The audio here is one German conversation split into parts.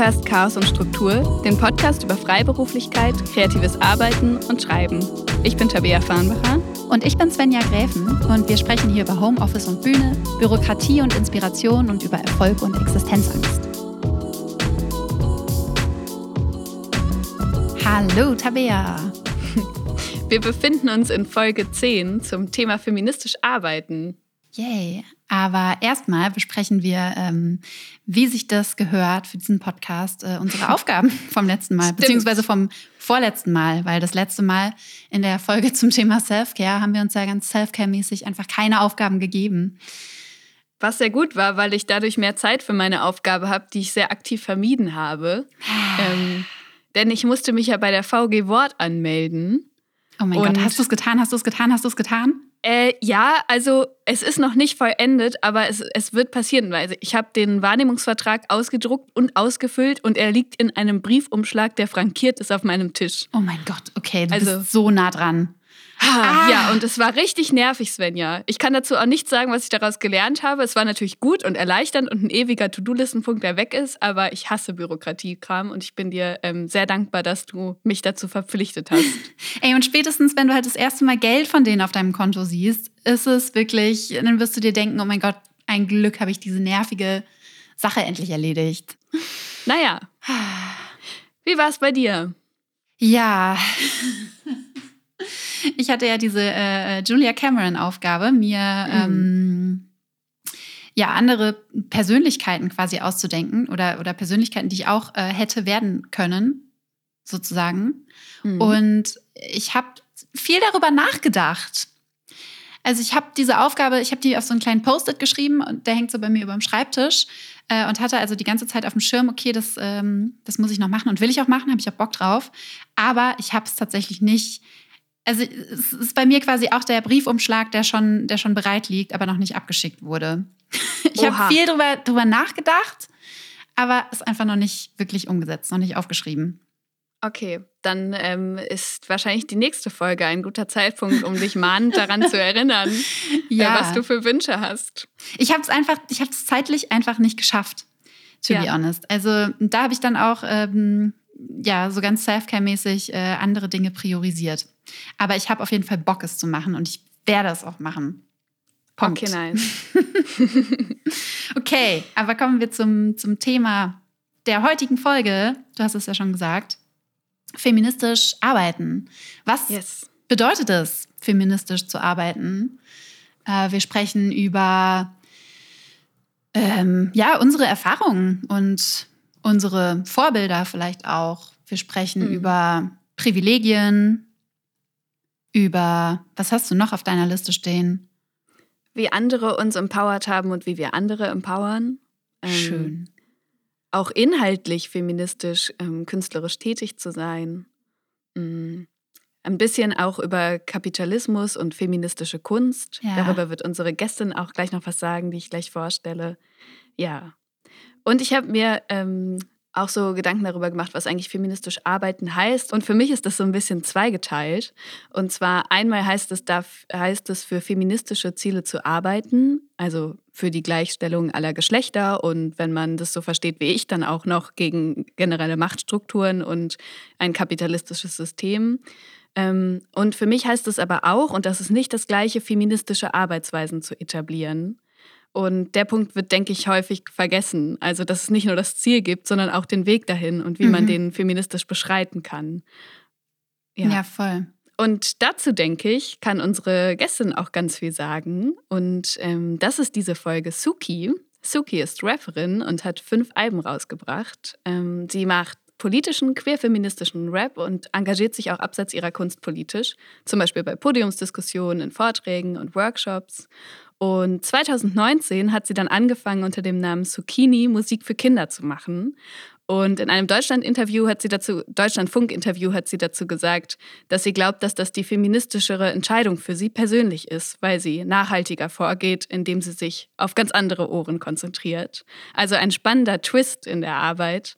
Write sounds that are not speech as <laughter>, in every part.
hörst Chaos und Struktur, den Podcast über Freiberuflichkeit, kreatives Arbeiten und Schreiben. Ich bin Tabea Farnbacher. Und ich bin Svenja Gräfen und wir sprechen hier über Homeoffice und Bühne, Bürokratie und Inspiration und über Erfolg und Existenzangst. Hallo Tabea. Wir befinden uns in Folge 10 zum Thema feministisch arbeiten. Yay. Aber erstmal besprechen wir, ähm, wie sich das gehört für diesen Podcast, äh, unsere <laughs> Aufgaben vom letzten Mal, Stimmt. beziehungsweise vom vorletzten Mal, weil das letzte Mal in der Folge <laughs> zum Thema Self-Care haben wir uns ja ganz Self-Care-mäßig einfach keine Aufgaben gegeben. Was sehr gut war, weil ich dadurch mehr Zeit für meine Aufgabe habe, die ich sehr aktiv vermieden habe. <sighs> ähm, denn ich musste mich ja bei der VG Wort anmelden. Oh mein Gott, hast du es getan? Hast du es getan? Hast du es getan? Äh, ja, also es ist noch nicht vollendet, aber es, es wird passieren. Also ich habe den Wahrnehmungsvertrag ausgedruckt und ausgefüllt und er liegt in einem Briefumschlag, der frankiert ist auf meinem Tisch. Oh mein Gott, okay, du also, bist so nah dran. Ah. Ja, und es war richtig nervig, Svenja. Ich kann dazu auch nichts sagen, was ich daraus gelernt habe. Es war natürlich gut und erleichternd und ein ewiger To-Do-Listenpunkt, der weg ist, aber ich hasse Bürokratiekram und ich bin dir ähm, sehr dankbar, dass du mich dazu verpflichtet hast. <laughs> Ey, und spätestens, wenn du halt das erste Mal Geld von denen auf deinem Konto siehst, ist es wirklich, dann wirst du dir denken, oh mein Gott, ein Glück habe ich diese nervige Sache endlich erledigt. Naja. <sighs> Wie war es bei dir? Ja. <laughs> Ich hatte ja diese äh, Julia Cameron-Aufgabe, mir mhm. ähm, ja andere Persönlichkeiten quasi auszudenken oder, oder Persönlichkeiten, die ich auch äh, hätte werden können, sozusagen. Mhm. Und ich habe viel darüber nachgedacht. Also ich habe diese Aufgabe, ich habe die auf so einen kleinen Post-it geschrieben und der hängt so bei mir über dem Schreibtisch äh, und hatte also die ganze Zeit auf dem Schirm, okay, das, ähm, das muss ich noch machen und will ich auch machen, habe ich auch Bock drauf. Aber ich habe es tatsächlich nicht also es ist bei mir quasi auch der Briefumschlag, der schon, der schon bereit liegt, aber noch nicht abgeschickt wurde. <laughs> Ich habe viel drüber, drüber nachgedacht, aber es einfach noch nicht wirklich umgesetzt, noch nicht aufgeschrieben. Okay, dann ähm, ist wahrscheinlich die nächste Folge ein guter Zeitpunkt, um dich mahnend daran zu erinnern, <laughs> äh, ja. was du für Wünsche hast. Ich habe es einfach, ich habe es zeitlich einfach nicht geschafft, to ja. be honest. Also da habe ich dann auch ähm, ja so ganz Self-Care-mäßig äh, andere Dinge priorisiert. Aber ich habe auf jeden Fall Bock, es zu machen und ich werde es auch machen. Punkt. Okay, nice. <laughs> okay, aber kommen wir zum, zum Thema der heutigen Folge. Du hast es ja schon gesagt. Feministisch arbeiten. Was yes. bedeutet es, feministisch zu arbeiten? Äh, wir sprechen über ähm, ja, unsere Erfahrungen und unsere Vorbilder vielleicht auch. Wir sprechen mhm. über Privilegien, über, was hast du noch auf deiner Liste stehen? Wie andere uns empowert haben und wie wir andere empowern. Ähm, Schön. Auch inhaltlich feministisch, ähm, künstlerisch tätig zu sein. Mhm. Ein bisschen auch über Kapitalismus und feministische Kunst. Ja. Darüber wird unsere Gästin auch gleich noch was sagen, die ich gleich vorstelle. Ja. Und ich habe mir ähm, auch so Gedanken darüber gemacht, was eigentlich feministisch arbeiten heißt. Und für mich ist das so ein bisschen zweigeteilt. Und zwar einmal heißt es, darf, heißt es für feministische Ziele zu arbeiten, also für die Gleichstellung aller Geschlechter und wenn man das so versteht wie ich, dann auch noch gegen generelle Machtstrukturen und ein kapitalistisches System. Ähm, und für mich heißt es aber auch, und das ist nicht das gleiche, feministische Arbeitsweisen zu etablieren. Und der Punkt wird, denke ich, häufig vergessen. Also, dass es nicht nur das Ziel gibt, sondern auch den Weg dahin und wie mhm. man den feministisch beschreiten kann. Ja. ja, voll. Und dazu, denke ich, kann unsere Gästin auch ganz viel sagen. Und ähm, das ist diese Folge Suki. Suki ist Rapperin und hat fünf Alben rausgebracht. Ähm, sie macht politischen, queerfeministischen Rap und engagiert sich auch abseits ihrer Kunst politisch, zum Beispiel bei Podiumsdiskussionen, in Vorträgen und Workshops. Und 2019 hat sie dann angefangen, unter dem Namen Zucchini Musik für Kinder zu machen. Und in einem Deutschland-Interview hat sie dazu, Deutschlandfunk-Interview hat sie dazu gesagt, dass sie glaubt, dass das die feministischere Entscheidung für sie persönlich ist, weil sie nachhaltiger vorgeht, indem sie sich auf ganz andere Ohren konzentriert. Also ein spannender Twist in der Arbeit.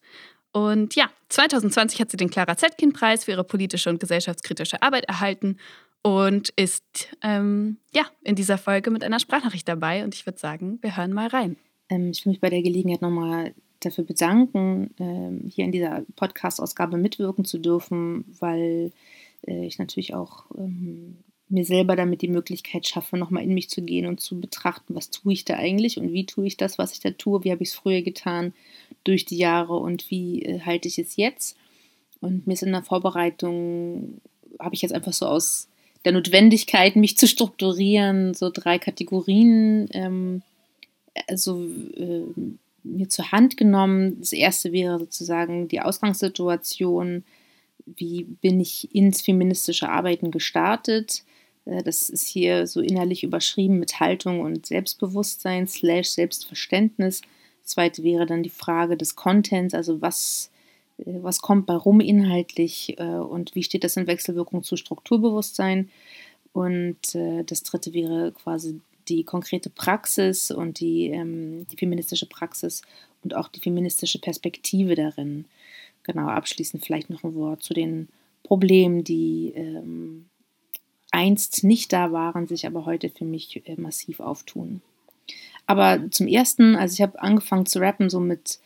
Und ja, 2020 hat sie den Clara Zetkin-Preis für ihre politische und gesellschaftskritische Arbeit erhalten und ist ähm, ja in dieser Folge mit einer Sprachnachricht dabei. Und ich würde sagen, wir hören mal rein. Ähm, ich will mich bei der Gelegenheit nochmal dafür bedanken, ähm, hier in dieser Podcast-Ausgabe mitwirken zu dürfen, weil äh, ich natürlich auch ähm, mir selber damit die Möglichkeit schaffe, nochmal in mich zu gehen und zu betrachten, was tue ich da eigentlich und wie tue ich das, was ich da tue, wie habe ich es früher getan durch die Jahre und wie äh, halte ich es jetzt. Und mir ist in der Vorbereitung, habe ich jetzt einfach so aus der Notwendigkeit, mich zu strukturieren, so drei Kategorien ähm, also, äh, mir zur Hand genommen. Das erste wäre sozusagen die Ausgangssituation, wie bin ich ins feministische Arbeiten gestartet. Äh, das ist hier so innerlich überschrieben mit Haltung und Selbstbewusstsein slash Selbstverständnis. Zweite wäre dann die Frage des Contents, also was, was kommt bei rum inhaltlich äh, und wie steht das in Wechselwirkung zu Strukturbewusstsein. Und das dritte wäre quasi die konkrete Praxis und die, ähm, die feministische Praxis und auch die feministische Perspektive darin. Genau, abschließend vielleicht noch ein Wort zu den Problemen, die ähm, einst nicht da waren, sich aber heute für mich äh, massiv auftun. Aber zum ersten, also ich habe angefangen zu rappen so mit,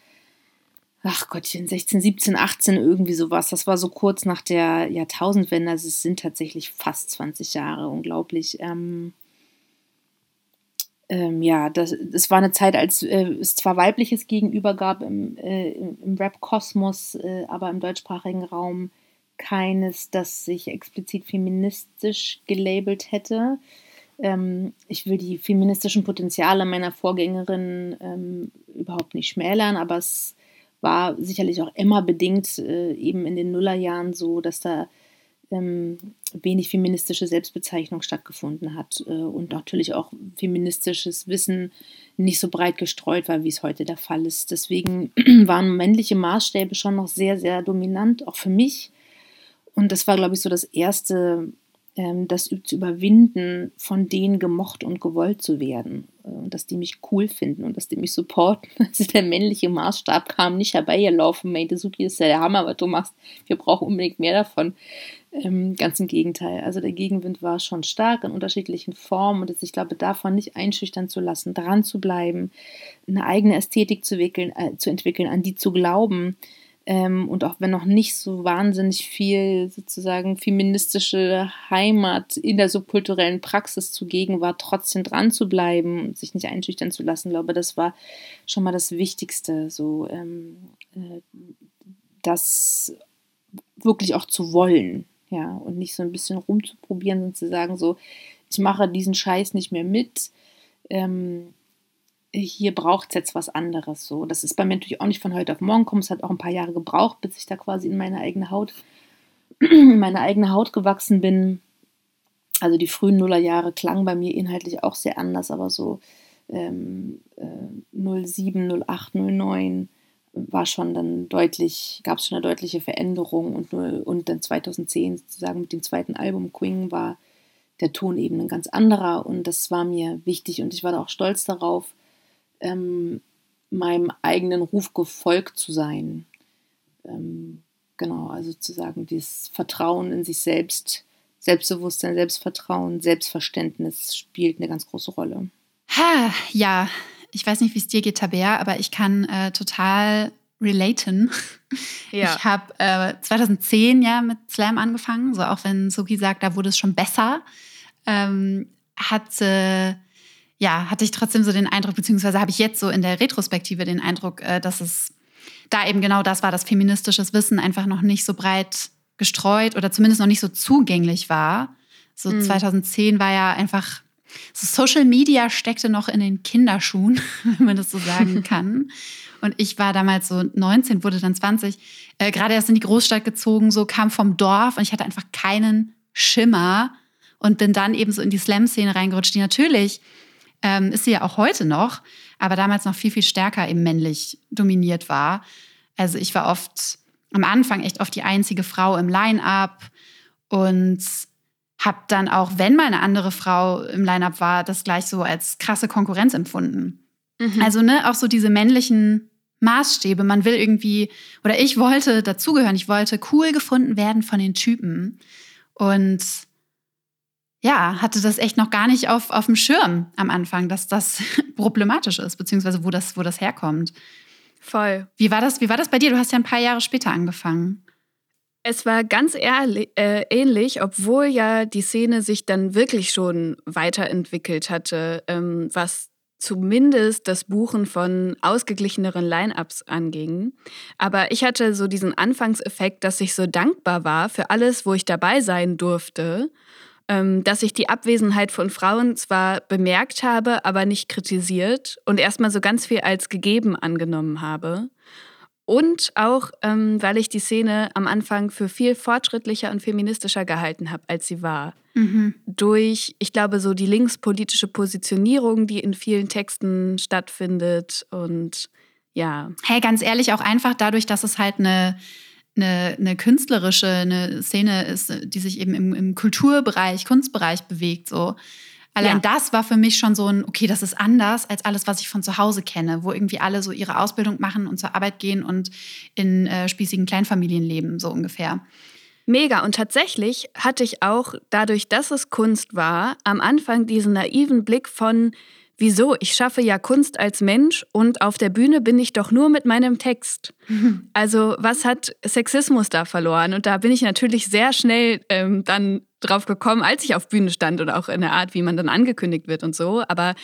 ach Gottchen, 16, 17, 18, irgendwie sowas. Das war so kurz nach der Jahrtausendwende, also es sind tatsächlich fast 20 Jahre, unglaublich. Ähm, ähm, ja, das, das war eine Zeit, als äh, es zwar weibliches Gegenüber gab im, äh, im Rap-Kosmos, äh, aber im deutschsprachigen Raum keines, das sich explizit feministisch gelabelt hätte. Ähm, ich will die feministischen Potenziale meiner Vorgängerin ähm, überhaupt nicht schmälern, aber es war sicherlich auch immer bedingt, äh, eben in den Nullerjahren so, dass da ähm, wenig feministische Selbstbezeichnung stattgefunden hat äh, und natürlich auch feministisches Wissen nicht so breit gestreut war, wie es heute der Fall ist. Deswegen <clears throat> waren männliche Maßstäbe schon noch sehr, sehr dominant, auch für mich. Und das war, glaube ich, so das erste das zu überwinden, von denen gemocht und gewollt zu werden. Äh, dass die mich cool finden und dass die mich supporten. <laughs> Also der männliche Maßstab kam nicht herbeigelaufen, Mate Suki ist ja der Hammer, was du machst. Wir brauchen unbedingt mehr davon. Ähm, ganz im Gegenteil. Also der Gegenwind war schon stark in unterschiedlichen Formen und ich glaube, davon nicht einschüchtern zu lassen, dran zu bleiben, eine eigene Ästhetik zu, wickeln, äh, zu entwickeln, an die zu glauben, ähm, und auch wenn noch nicht so wahnsinnig viel sozusagen feministische Heimat in der subkulturellen Praxis zugegen war, trotzdem dran zu bleiben und sich nicht einschüchtern zu lassen, glaube das war schon mal das Wichtigste, so ähm, äh, das wirklich auch zu wollen, ja, und nicht so ein bisschen rumzuprobieren und zu sagen, so, ich mache diesen Scheiß nicht mehr mit. Ähm, hier braucht es jetzt was anderes. So, das ist bei mir natürlich auch nicht von heute auf morgen gekommen. Es hat auch ein paar Jahre gebraucht, bis ich da quasi in meine eigene Haut, <clears throat> in meine eigene Haut gewachsen bin. Also die frühen Nullerjahre klangen bei mir inhaltlich auch sehr anders, aber so ähm, äh, 07, 08, 09 war schon dann deutlich, gab es schon eine deutliche Veränderung und, und dann 2010 sozusagen mit dem zweiten Album Queen war der Ton eben ein ganz anderer und das war mir wichtig und ich war da auch stolz darauf, ähm, meinem eigenen Ruf gefolgt zu sein. Ähm, genau, also zu sagen, dieses Vertrauen in sich selbst, Selbstbewusstsein, Selbstvertrauen, Selbstverständnis spielt eine ganz große Rolle. Ha, ja, ich weiß nicht, wie es dir geht, Tabea, aber ich kann äh, total relaten. Ja. Ich habe äh, 2010 ja mit Slam angefangen, so auch wenn Suki sagt, da wurde es schon besser. Ähm, hatte ja, hatte ich trotzdem so den Eindruck, beziehungsweise habe ich jetzt so in der Retrospektive den Eindruck, äh, dass es da eben genau das war, dass feministisches Wissen einfach noch nicht so breit gestreut oder zumindest noch nicht so zugänglich war. So mhm. 2010 war ja einfach, so Social Media steckte noch in den Kinderschuhen, <laughs> wenn man das so sagen <laughs> kann. Und ich war damals so 19, wurde dann 20, äh, gerade erst in die Großstadt gezogen, so kam vom Dorf und ich hatte einfach keinen Schimmer und bin dann eben so in die Slam-Szene reingerutscht, die natürlich ähm, ist sie ja auch heute noch, aber damals noch viel, viel stärker eben männlich dominiert war. Also ich war oft am Anfang echt oft die einzige Frau im Line-up und habe dann auch, wenn mal eine andere Frau im Line-up war, das gleich so als krasse Konkurrenz empfunden. Mhm. Also ne, auch so diese männlichen Maßstäbe. Man will irgendwie, oder ich wollte dazugehören, ich wollte cool gefunden werden von den Typen. Und ja, hatte das echt noch gar nicht auf, auf dem Schirm am Anfang, dass das <laughs> problematisch ist, beziehungsweise wo das, wo das herkommt. Voll. Wie war das, wie war das bei dir? Du hast ja ein paar Jahre später angefangen. Es war ganz ehrlich, äh, ähnlich, obwohl ja die Szene sich dann wirklich schon weiterentwickelt hatte, ähm, was zumindest das Buchen von ausgeglicheneren Line-ups anging. Aber ich hatte so diesen Anfangseffekt, dass ich so dankbar war für alles, wo ich dabei sein durfte, dass ich die Abwesenheit von Frauen zwar bemerkt habe, aber nicht kritisiert und erstmal so ganz viel als gegeben angenommen habe. Und auch, ähm, weil ich die Szene am Anfang für viel fortschrittlicher und feministischer gehalten habe, als sie war. Mhm. Durch, ich glaube, so die linkspolitische Positionierung, die in vielen Texten stattfindet. Und ja. Hey, ganz ehrlich, auch einfach dadurch, dass es halt eine, eine, eine künstlerische eine Szene ist, die sich eben im, im Kulturbereich, Kunstbereich bewegt. So Allein ja. das war für mich schon so ein, okay, das ist anders als alles, was ich von zu Hause kenne, wo irgendwie alle so ihre Ausbildung machen und zur Arbeit gehen und in äh, spießigen Kleinfamilien leben, so ungefähr. Mega. Und tatsächlich hatte ich auch, dadurch, dass es Kunst war, am Anfang diesen naiven Blick von, wieso, ich schaffe ja Kunst als Mensch und auf der Bühne bin ich doch nur mit meinem Text. <laughs> Also was hat Sexismus da verloren? Und da bin ich natürlich sehr schnell ähm, dann drauf gekommen, als ich auf Bühne stand und auch in der Art, wie man dann angekündigt wird und so. Aber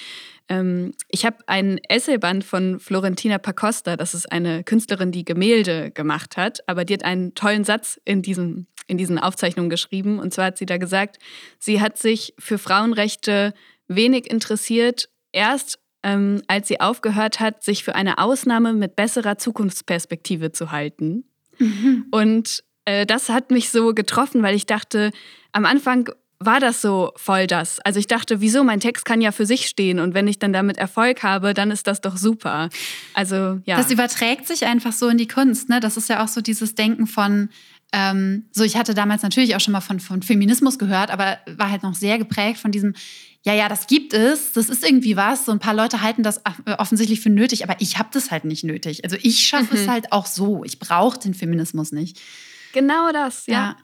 ähm, ich habe ein Essayband von Florentina Pacosta, das ist eine Künstlerin, die Gemälde gemacht hat, aber die hat einen tollen Satz in, diesem, in diesen Aufzeichnungen geschrieben. Und zwar hat sie da gesagt, sie hat sich für Frauenrechte wenig interessiert, erst ähm, als sie aufgehört hat, sich für eine Ausnahme mit besserer Zukunftsperspektive zu halten. Mhm. Und äh, das hat mich so getroffen, weil ich dachte, am Anfang war das so voll das. Also ich dachte, wieso, mein Text kann ja für sich stehen und wenn ich dann damit Erfolg habe, dann ist das doch super. Also ja. Das überträgt sich einfach so in die Kunst, ne? Das ist ja auch so dieses Denken von, ähm, so ich hatte damals natürlich auch schon mal von, von Feminismus gehört, aber war halt noch sehr geprägt von diesem, ja, ja, das gibt es, das ist irgendwie was. So ein paar Leute halten das äh, offensichtlich für nötig, aber ich habe das halt nicht nötig. Also ich schaffe mhm. es halt auch so. Ich brauche den Feminismus nicht. Genau das, ja. ja.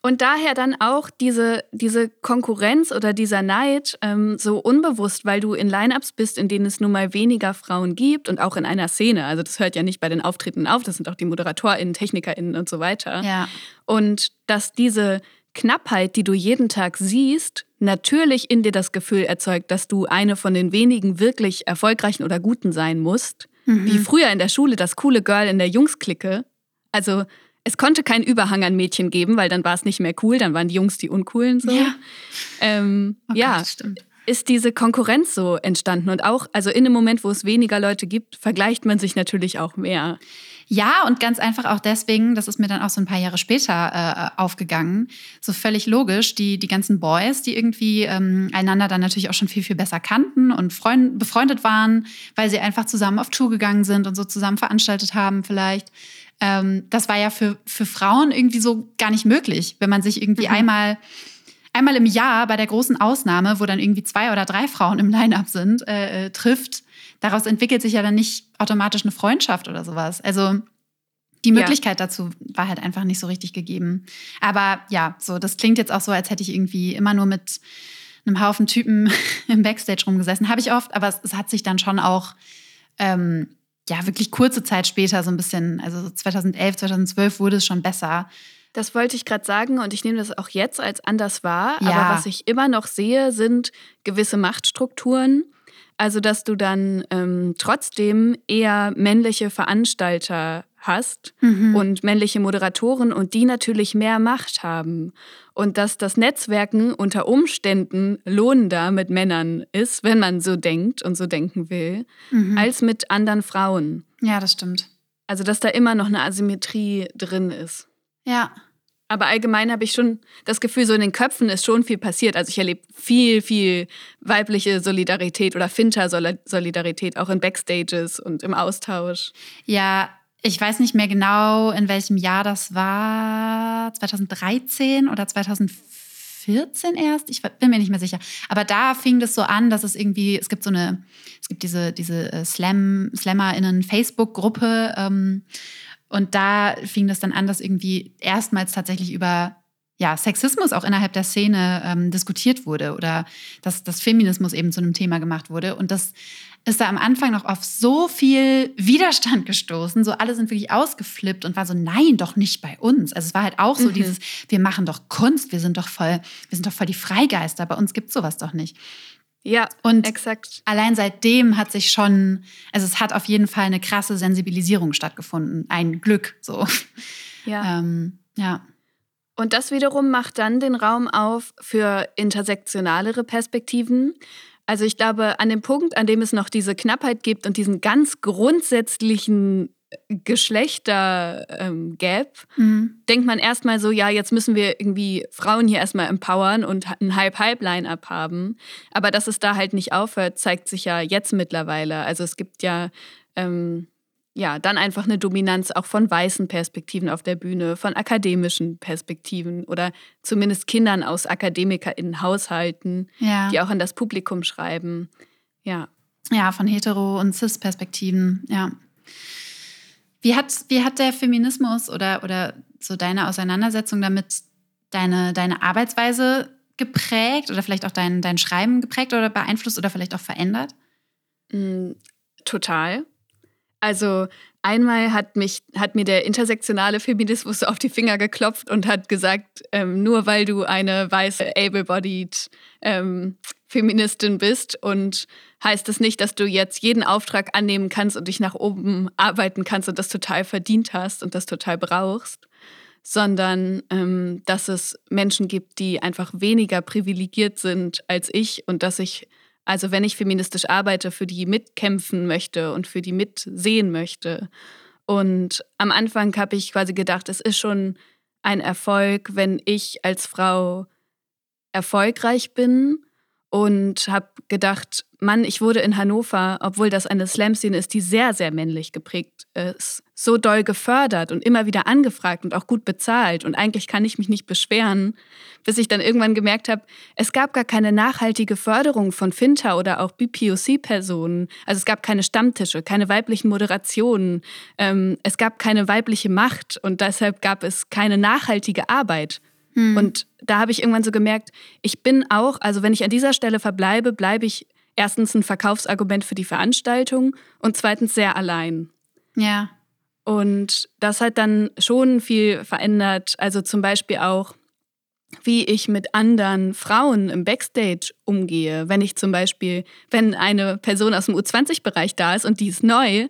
Und daher dann auch diese, diese Konkurrenz oder dieser Neid ähm, so unbewusst, weil du in Lineups bist, in denen es nun mal weniger Frauen gibt und auch in einer Szene. Also das hört ja nicht bei den Auftritten auf, das sind auch die ModeratorInnen, TechnikerInnen und so weiter. Ja. Und dass diese Knappheit, die du jeden Tag siehst, natürlich in dir das Gefühl erzeugt, dass du eine von den wenigen wirklich erfolgreichen oder guten sein musst. Mhm. Wie früher in der Schule das coole Girl in der Jungsklicke. Also es konnte keinen Überhang an Mädchen geben, weil dann war es nicht mehr cool, dann waren die Jungs die Uncoolen so. Ja, ähm, oh ja stimmt. ist diese Konkurrenz so entstanden. Und auch, also in dem Moment, wo es weniger Leute gibt, vergleicht man sich natürlich auch mehr. Ja, und ganz einfach auch deswegen, das ist mir dann auch so ein paar Jahre später äh, aufgegangen, so völlig logisch, die, die ganzen Boys, die irgendwie ähm, einander dann natürlich auch schon viel, viel besser kannten und freund, befreundet waren, weil sie einfach zusammen auf Tour gegangen sind und so zusammen veranstaltet haben vielleicht ähm, das war ja für, für Frauen irgendwie so gar nicht möglich, wenn man sich irgendwie mhm. einmal einmal im Jahr bei der großen Ausnahme, wo dann irgendwie zwei oder drei Frauen im Line-up sind, äh, äh, trifft. Daraus entwickelt sich ja dann nicht automatisch eine Freundschaft oder sowas. Also die Möglichkeit ja. dazu war halt einfach nicht so richtig gegeben. Aber ja, so das klingt jetzt auch so, als hätte ich irgendwie immer nur mit einem Haufen Typen <laughs> im Backstage rumgesessen. Habe ich oft, aber es, es, hat sich dann schon auch ähm, ja, wirklich kurze Zeit später so ein bisschen, also 2011, 2012 wurde es schon besser. Das wollte ich gerade sagen und ich nehme das auch jetzt als anders wahr. Ja. Aber was ich immer noch sehe, sind gewisse Machtstrukturen. Also, dass du dann ähm, trotzdem eher männliche Veranstalter hast mhm. und männliche Moderatoren und die natürlich mehr Macht haben. Und dass das Netzwerken unter Umständen lohnender mit Männern ist, wenn man so denkt und so denken will, mhm. als mit anderen Frauen. Ja, das stimmt. Also, dass da immer noch eine Asymmetrie drin ist. Ja. Aber allgemein habe ich schon das Gefühl, so in den Köpfen ist schon viel passiert. Also ich erlebe viel, viel weibliche Solidarität oder Finter-Solidarität auch in Backstages und im Austausch. Ja, ich weiß nicht mehr genau, in welchem Jahr das war, 2013 oder 2014 erst, ich bin mir nicht mehr sicher. Aber da fing das so an, dass es irgendwie, es gibt so eine, es gibt diese, diese äh, Slam, SlammerInnen Facebook-Gruppe ähm, und da fing das dann an, dass irgendwie erstmals tatsächlich über ja, Sexismus auch innerhalb der Szene ähm, diskutiert wurde oder dass das Feminismus eben zu einem Thema gemacht wurde. Und das ist da am Anfang noch auf so viel Widerstand gestoßen. So alle sind wirklich ausgeflippt und war so, nein, doch nicht bei uns. Also es war halt auch so mhm. dieses, wir machen doch Kunst, wir sind doch voll, wir sind doch voll die Freigeister, bei uns gibt sowas doch nicht. Ja, und exakt. Allein seitdem hat sich schon, also es hat auf jeden Fall eine krasse Sensibilisierung stattgefunden. Ein Glück, so. Ja. <laughs> Ähm, ja. Und das wiederum macht dann den Raum auf für intersektionalere Perspektiven. Also ich glaube, an dem Punkt, an dem es noch diese Knappheit gibt und diesen ganz grundsätzlichen Geschlechter-Gap, ähm, mhm. denkt man erstmal so, ja, jetzt müssen wir irgendwie Frauen hier erstmal empowern und ein Hype-Hype-Line-Up haben. Aber dass es da halt nicht aufhört, zeigt sich ja jetzt mittlerweile. Also es gibt ja ähm, ja, dann einfach eine Dominanz auch von weißen Perspektiven auf der Bühne, von akademischen Perspektiven oder zumindest Kindern aus AkademikerInnen-Haushalten, ja. die auch an das Publikum schreiben. Ja. Ja, von Hetero- und Cis-Perspektiven, ja. Wie hat, wie hat der Feminismus oder, oder so deine Auseinandersetzung damit deine, deine Arbeitsweise geprägt oder vielleicht auch dein, dein Schreiben geprägt oder beeinflusst oder vielleicht auch verändert? Mm, total. Also einmal hat, mich, hat mir der intersektionale Feminismus auf die Finger geklopft und hat gesagt, ähm, nur weil du eine weiße, able-bodied ähm, Feministin bist und heißt es nicht, dass du jetzt jeden Auftrag annehmen kannst und dich nach oben arbeiten kannst und das total verdient hast und das total brauchst, sondern ähm, dass es Menschen gibt, die einfach weniger privilegiert sind als ich und dass ich also wenn ich feministisch arbeite, für die mitkämpfen möchte und für die mitsehen möchte. Und am Anfang habe ich quasi gedacht, es ist schon ein Erfolg, wenn ich als Frau erfolgreich bin und habe gedacht, Mann, ich wurde in Hannover, obwohl das eine Slam-Szene ist, die sehr, sehr männlich geprägt ist, so doll gefördert und immer wieder angefragt und auch gut bezahlt. Und eigentlich kann ich mich nicht beschweren, bis ich dann irgendwann gemerkt habe, es gab gar keine nachhaltige Förderung von Finta oder auch BPOC-Personen. Also es gab keine Stammtische, keine weiblichen Moderationen, ähm, es gab keine weibliche Macht und deshalb gab es keine nachhaltige Arbeit. Hm. Und da habe ich irgendwann so gemerkt, ich bin auch, also wenn ich an dieser Stelle verbleibe, bleibe ich erstens ein Verkaufsargument für die Veranstaltung und zweitens sehr allein. Ja. Und das hat dann schon viel verändert. Also zum Beispiel auch, wie ich mit anderen Frauen im Backstage umgehe. Wenn ich zum Beispiel, wenn eine Person aus dem U20-Bereich da ist und die ist neu,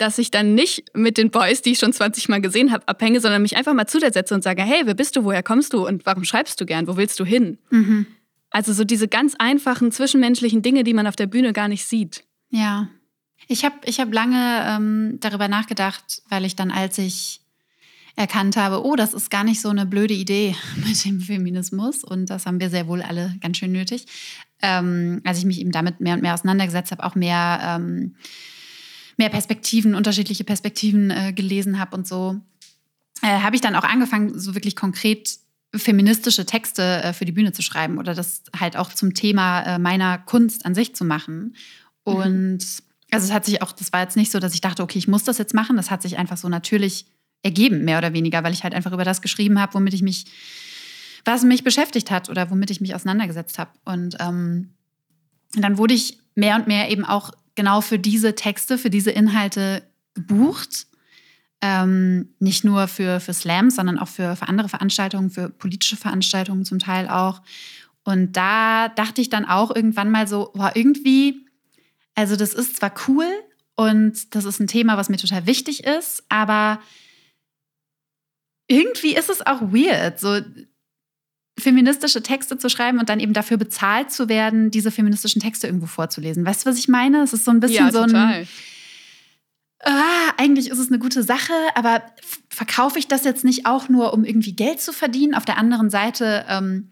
dass ich dann nicht mit den Boys, die ich schon 20 Mal gesehen habe, abhänge, sondern mich einfach mal zu der setze und sage, hey, wer bist du, woher kommst du und warum schreibst du gern, wo willst du hin? Mhm. Also so diese ganz einfachen zwischenmenschlichen Dinge, die man auf der Bühne gar nicht sieht. Ja. Ich habe ich hab lange ähm, darüber nachgedacht, weil ich dann, als ich erkannt habe, oh, das ist gar nicht so eine blöde Idee <laughs> mit dem Feminismus und das haben wir sehr wohl alle ganz schön nötig, ähm, als ich mich eben damit mehr und mehr auseinandergesetzt habe, auch mehr... Ähm, mehr Perspektiven, unterschiedliche Perspektiven äh, gelesen habe und so, äh, habe ich dann auch angefangen, so wirklich konkret feministische Texte äh, für die Bühne zu schreiben oder das halt auch zum Thema äh, meiner Kunst an sich zu machen. Mhm. Und mhm. also es hat sich auch, das war jetzt nicht so, dass ich dachte, okay, ich muss das jetzt machen. Das hat sich einfach so natürlich ergeben, mehr oder weniger, weil ich halt einfach über das geschrieben habe, womit ich mich, was mich beschäftigt hat oder womit ich mich auseinandergesetzt habe. Und ähm, dann wurde ich mehr und mehr eben auch genau für diese Texte, für diese Inhalte gebucht. Ähm, nicht nur für, für Slams, sondern auch für, für andere Veranstaltungen, für politische Veranstaltungen zum Teil auch. Und da dachte ich dann auch irgendwann mal so, boah, irgendwie, also das ist zwar cool und das ist ein Thema, was mir total wichtig ist, aber irgendwie ist es auch weird. So, feministische Texte zu schreiben und dann eben dafür bezahlt zu werden, diese feministischen Texte irgendwo vorzulesen. Weißt du, was ich meine? Es ist so ein bisschen ja, so ein. Ah, eigentlich ist es eine gute Sache, aber verkaufe ich das jetzt nicht auch nur, um irgendwie Geld zu verdienen? Auf der anderen Seite ähm,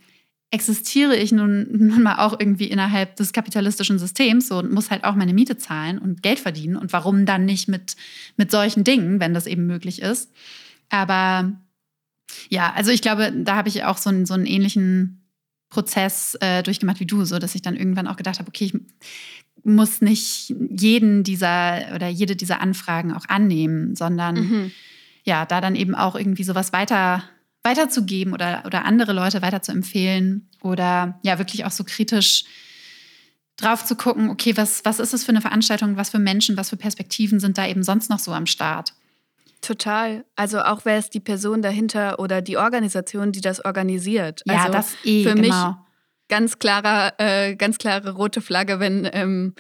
existiere ich nun, nun mal auch irgendwie innerhalb des kapitalistischen Systems so, und muss halt auch meine Miete zahlen und Geld verdienen. Und warum dann nicht mit, mit solchen Dingen, wenn das eben möglich ist? Aber ja, also ich glaube, da habe ich auch so einen, so einen ähnlichen Prozess äh, durchgemacht wie du, so dass ich dann irgendwann auch gedacht habe, okay, ich muss nicht jeden dieser oder jede dieser Anfragen auch annehmen, sondern mhm. ja, da dann eben auch irgendwie sowas weiter weiterzugeben oder, oder andere Leute weiter zu empfehlen oder ja, wirklich auch so kritisch drauf zu gucken, okay, was, was ist es für eine Veranstaltung, was für Menschen, was für Perspektiven sind da eben sonst noch so am Start? Total. Also auch wer ist die Person dahinter oder die Organisation, die das organisiert. Ja, also das eh, für genau. mich ganz klarer, äh, ganz klare rote Flagge, wenn ähm,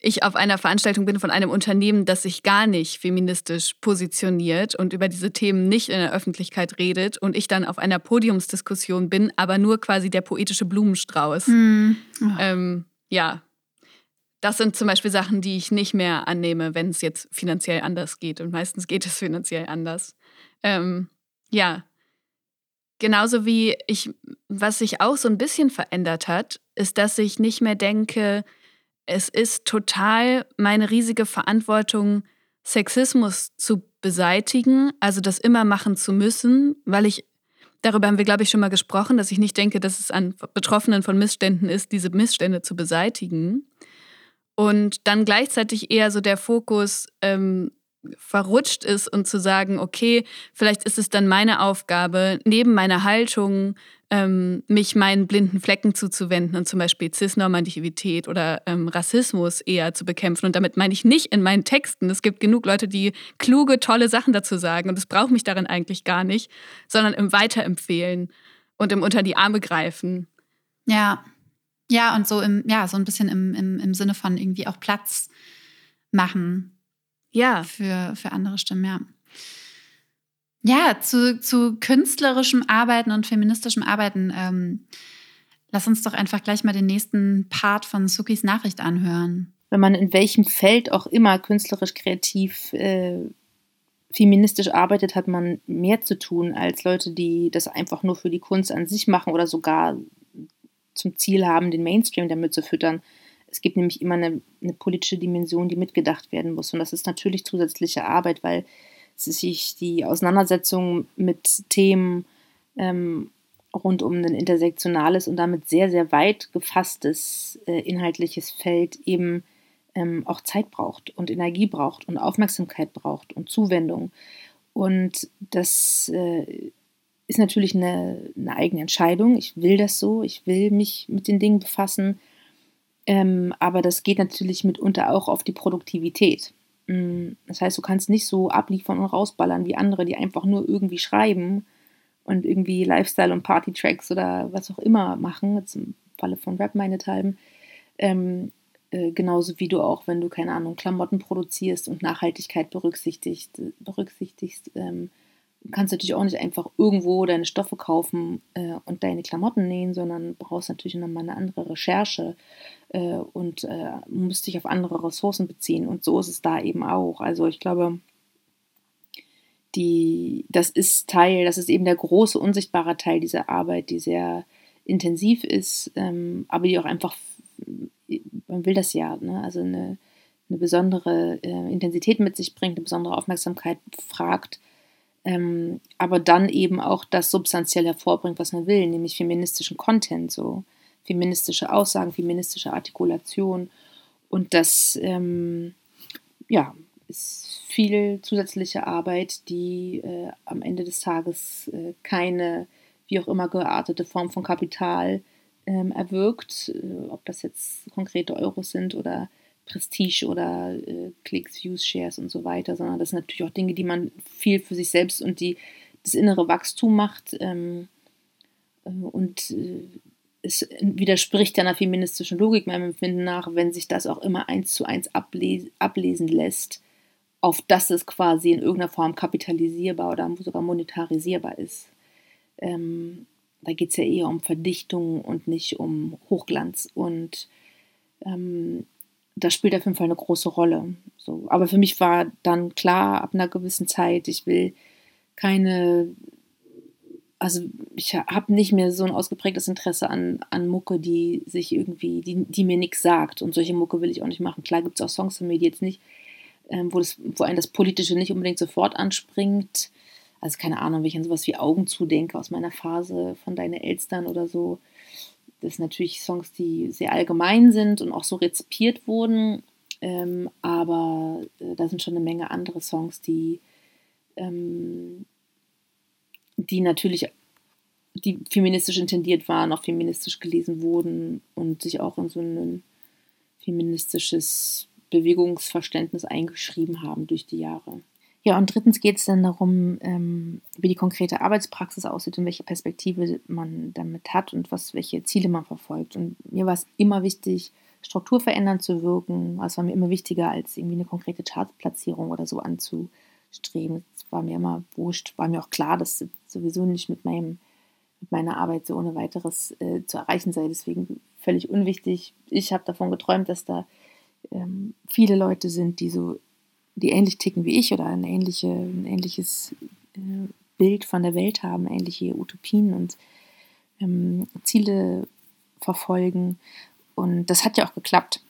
ich auf einer Veranstaltung bin von einem Unternehmen, das sich gar nicht feministisch positioniert und über diese Themen nicht in der Öffentlichkeit redet und ich dann auf einer Podiumsdiskussion bin, aber nur quasi der poetische Blumenstrauß. Oh. Ähm, ja, das sind zum Beispiel Sachen, die ich nicht mehr annehme, wenn es jetzt finanziell anders geht. Und meistens geht es <laughs> finanziell anders. Ähm, ja, genauso wie ich, was sich auch so ein bisschen verändert hat, ist, dass ich nicht mehr denke, es ist total meine riesige Verantwortung, Sexismus zu beseitigen, also das immer machen zu müssen, weil ich, darüber haben wir, glaube ich, schon mal gesprochen, dass ich nicht denke, dass es an Betroffenen von Missständen ist, diese Missstände zu beseitigen. Und dann gleichzeitig eher so der Fokus ähm, verrutscht ist und zu sagen, okay, vielleicht ist es dann meine Aufgabe, neben meiner Haltung ähm, mich meinen blinden Flecken zuzuwenden und zum Beispiel Cisnormativität oder ähm, Rassismus eher zu bekämpfen. Und damit meine ich nicht in meinen Texten. Es gibt genug Leute, die kluge, tolle Sachen dazu sagen und es braucht mich darin eigentlich gar nicht, sondern im Weiterempfehlen und im Unter die Arme greifen. Ja. Ja, und so im, ja, so ein bisschen im, im, im Sinne von irgendwie auch Platz machen. Ja. Für, für andere Stimmen, ja. Ja, zu, zu künstlerischem Arbeiten und feministischem Arbeiten. Ähm, lass uns doch einfach gleich mal den nächsten Part von Sukis Nachricht anhören. Wenn man in welchem Feld auch immer künstlerisch kreativ äh, feministisch arbeitet, hat man mehr zu tun als Leute, die das einfach nur für die Kunst an sich machen oder sogar zum Ziel haben, den Mainstream damit zu füttern. Es gibt nämlich immer eine, eine politische Dimension, die mitgedacht werden muss. Und das ist natürlich zusätzliche Arbeit, weil sich die Auseinandersetzung mit Themen ähm, rund um ein intersektionales und damit sehr, sehr weit gefasstes äh, inhaltliches Feld eben ähm, auch Zeit braucht und Energie braucht und Aufmerksamkeit braucht und Zuwendung. Und das äh, ist natürlich eine, eine, eigene Entscheidung. Ich will das so, ich will mich mit den Dingen befassen. Ähm, aber das geht natürlich mitunter auch auf die Produktivität. Mm, das heißt, du kannst nicht so abliefern und rausballern wie andere, die einfach nur irgendwie schreiben und irgendwie Lifestyle- und Party-Tracks oder was auch immer machen, jetzt im Falle von Rap meinethalben. Ähm, äh, genauso wie du auch, wenn du, keine Ahnung, Klamotten produzierst und Nachhaltigkeit berücksichtigst, berücksichtigst ähm, kannst natürlich auch nicht einfach irgendwo deine Stoffe kaufen äh, und deine Klamotten nähen, sondern brauchst natürlich nochmal eine andere Recherche äh, und äh, musst dich auf andere Ressourcen beziehen. Und so ist es da eben auch. Also ich glaube, die, das ist Teil, das ist eben der große, unsichtbare Teil dieser Arbeit, die sehr intensiv ist, ähm, aber die auch einfach, man will das ja, ne? also eine, eine besondere äh, Intensität mit sich bringt, eine besondere Aufmerksamkeit fragt, ähm, aber dann eben auch das substanziell hervorbringt, was man will, nämlich feministischen Content, so feministische Aussagen, feministische Artikulation. Und das ähm, ja, ist viel zusätzliche Arbeit, die äh, am Ende des Tages äh, keine, wie auch immer geartete Form von Kapital ähm, erwirkt, äh, ob das jetzt konkrete Euros sind oder Prestige oder äh, Klicks, Views, Shares und so weiter, sondern das sind natürlich auch Dinge, die man viel für sich selbst und die, das innere Wachstum macht. Ähm, äh, und äh, es widerspricht einer feministischen Logik meinem Empfinden nach, wenn sich das auch immer eins zu eins ablesen, ablesen lässt, auf das es quasi in irgendeiner Form kapitalisierbar oder sogar monetarisierbar ist. Ähm, da geht es ja eher um Verdichtung und nicht um Hochglanz. Und ähm, das spielt auf jeden Fall eine große Rolle. So. Aber für mich war dann klar, ab einer gewissen Zeit, ich will keine also ich habe nicht mehr so ein ausgeprägtes Interesse an, an Mucke, die sich irgendwie, die, die mir nichts sagt. Und solche Mucke will ich auch nicht machen. Klar gibt es auch Songs von mir, die jetzt nicht, ähm, wo, das, wo einen das Politische nicht unbedingt sofort anspringt. Also keine Ahnung, wenn ich an sowas wie Augen zudenke aus meiner Phase von Deine Elstern oder so. Das sind natürlich Songs, die sehr allgemein sind und auch so rezipiert wurden. Ähm, aber äh, da sind schon eine Menge andere Songs, die ähm, die natürlich die feministisch intendiert waren, auch feministisch gelesen wurden und sich auch in so ein feministisches Bewegungsverständnis eingeschrieben haben durch die Jahre. Ja, und drittens geht es dann darum, ähm, wie die konkrete Arbeitspraxis aussieht und welche Perspektive man damit hat und was, welche Ziele man verfolgt. Und mir war es immer wichtig, strukturverändernd zu wirken. Es war mir immer wichtiger, als irgendwie eine konkrete Chartplatzierung oder so anzustreben. Es war mir immer wurscht, war mir auch klar, dass sowieso nicht mit meinem mit meiner Arbeit so ohne weiteres äh, zu erreichen sei. Deswegen völlig unwichtig. Ich habe davon geträumt, dass da ähm, viele Leute sind, die so, die ähnlich ticken wie ich oder ein, ähnliche, ein ähnliches äh, Bild von der Welt haben, ähnliche Utopien und ähm, Ziele verfolgen. Und das hat ja auch geklappt.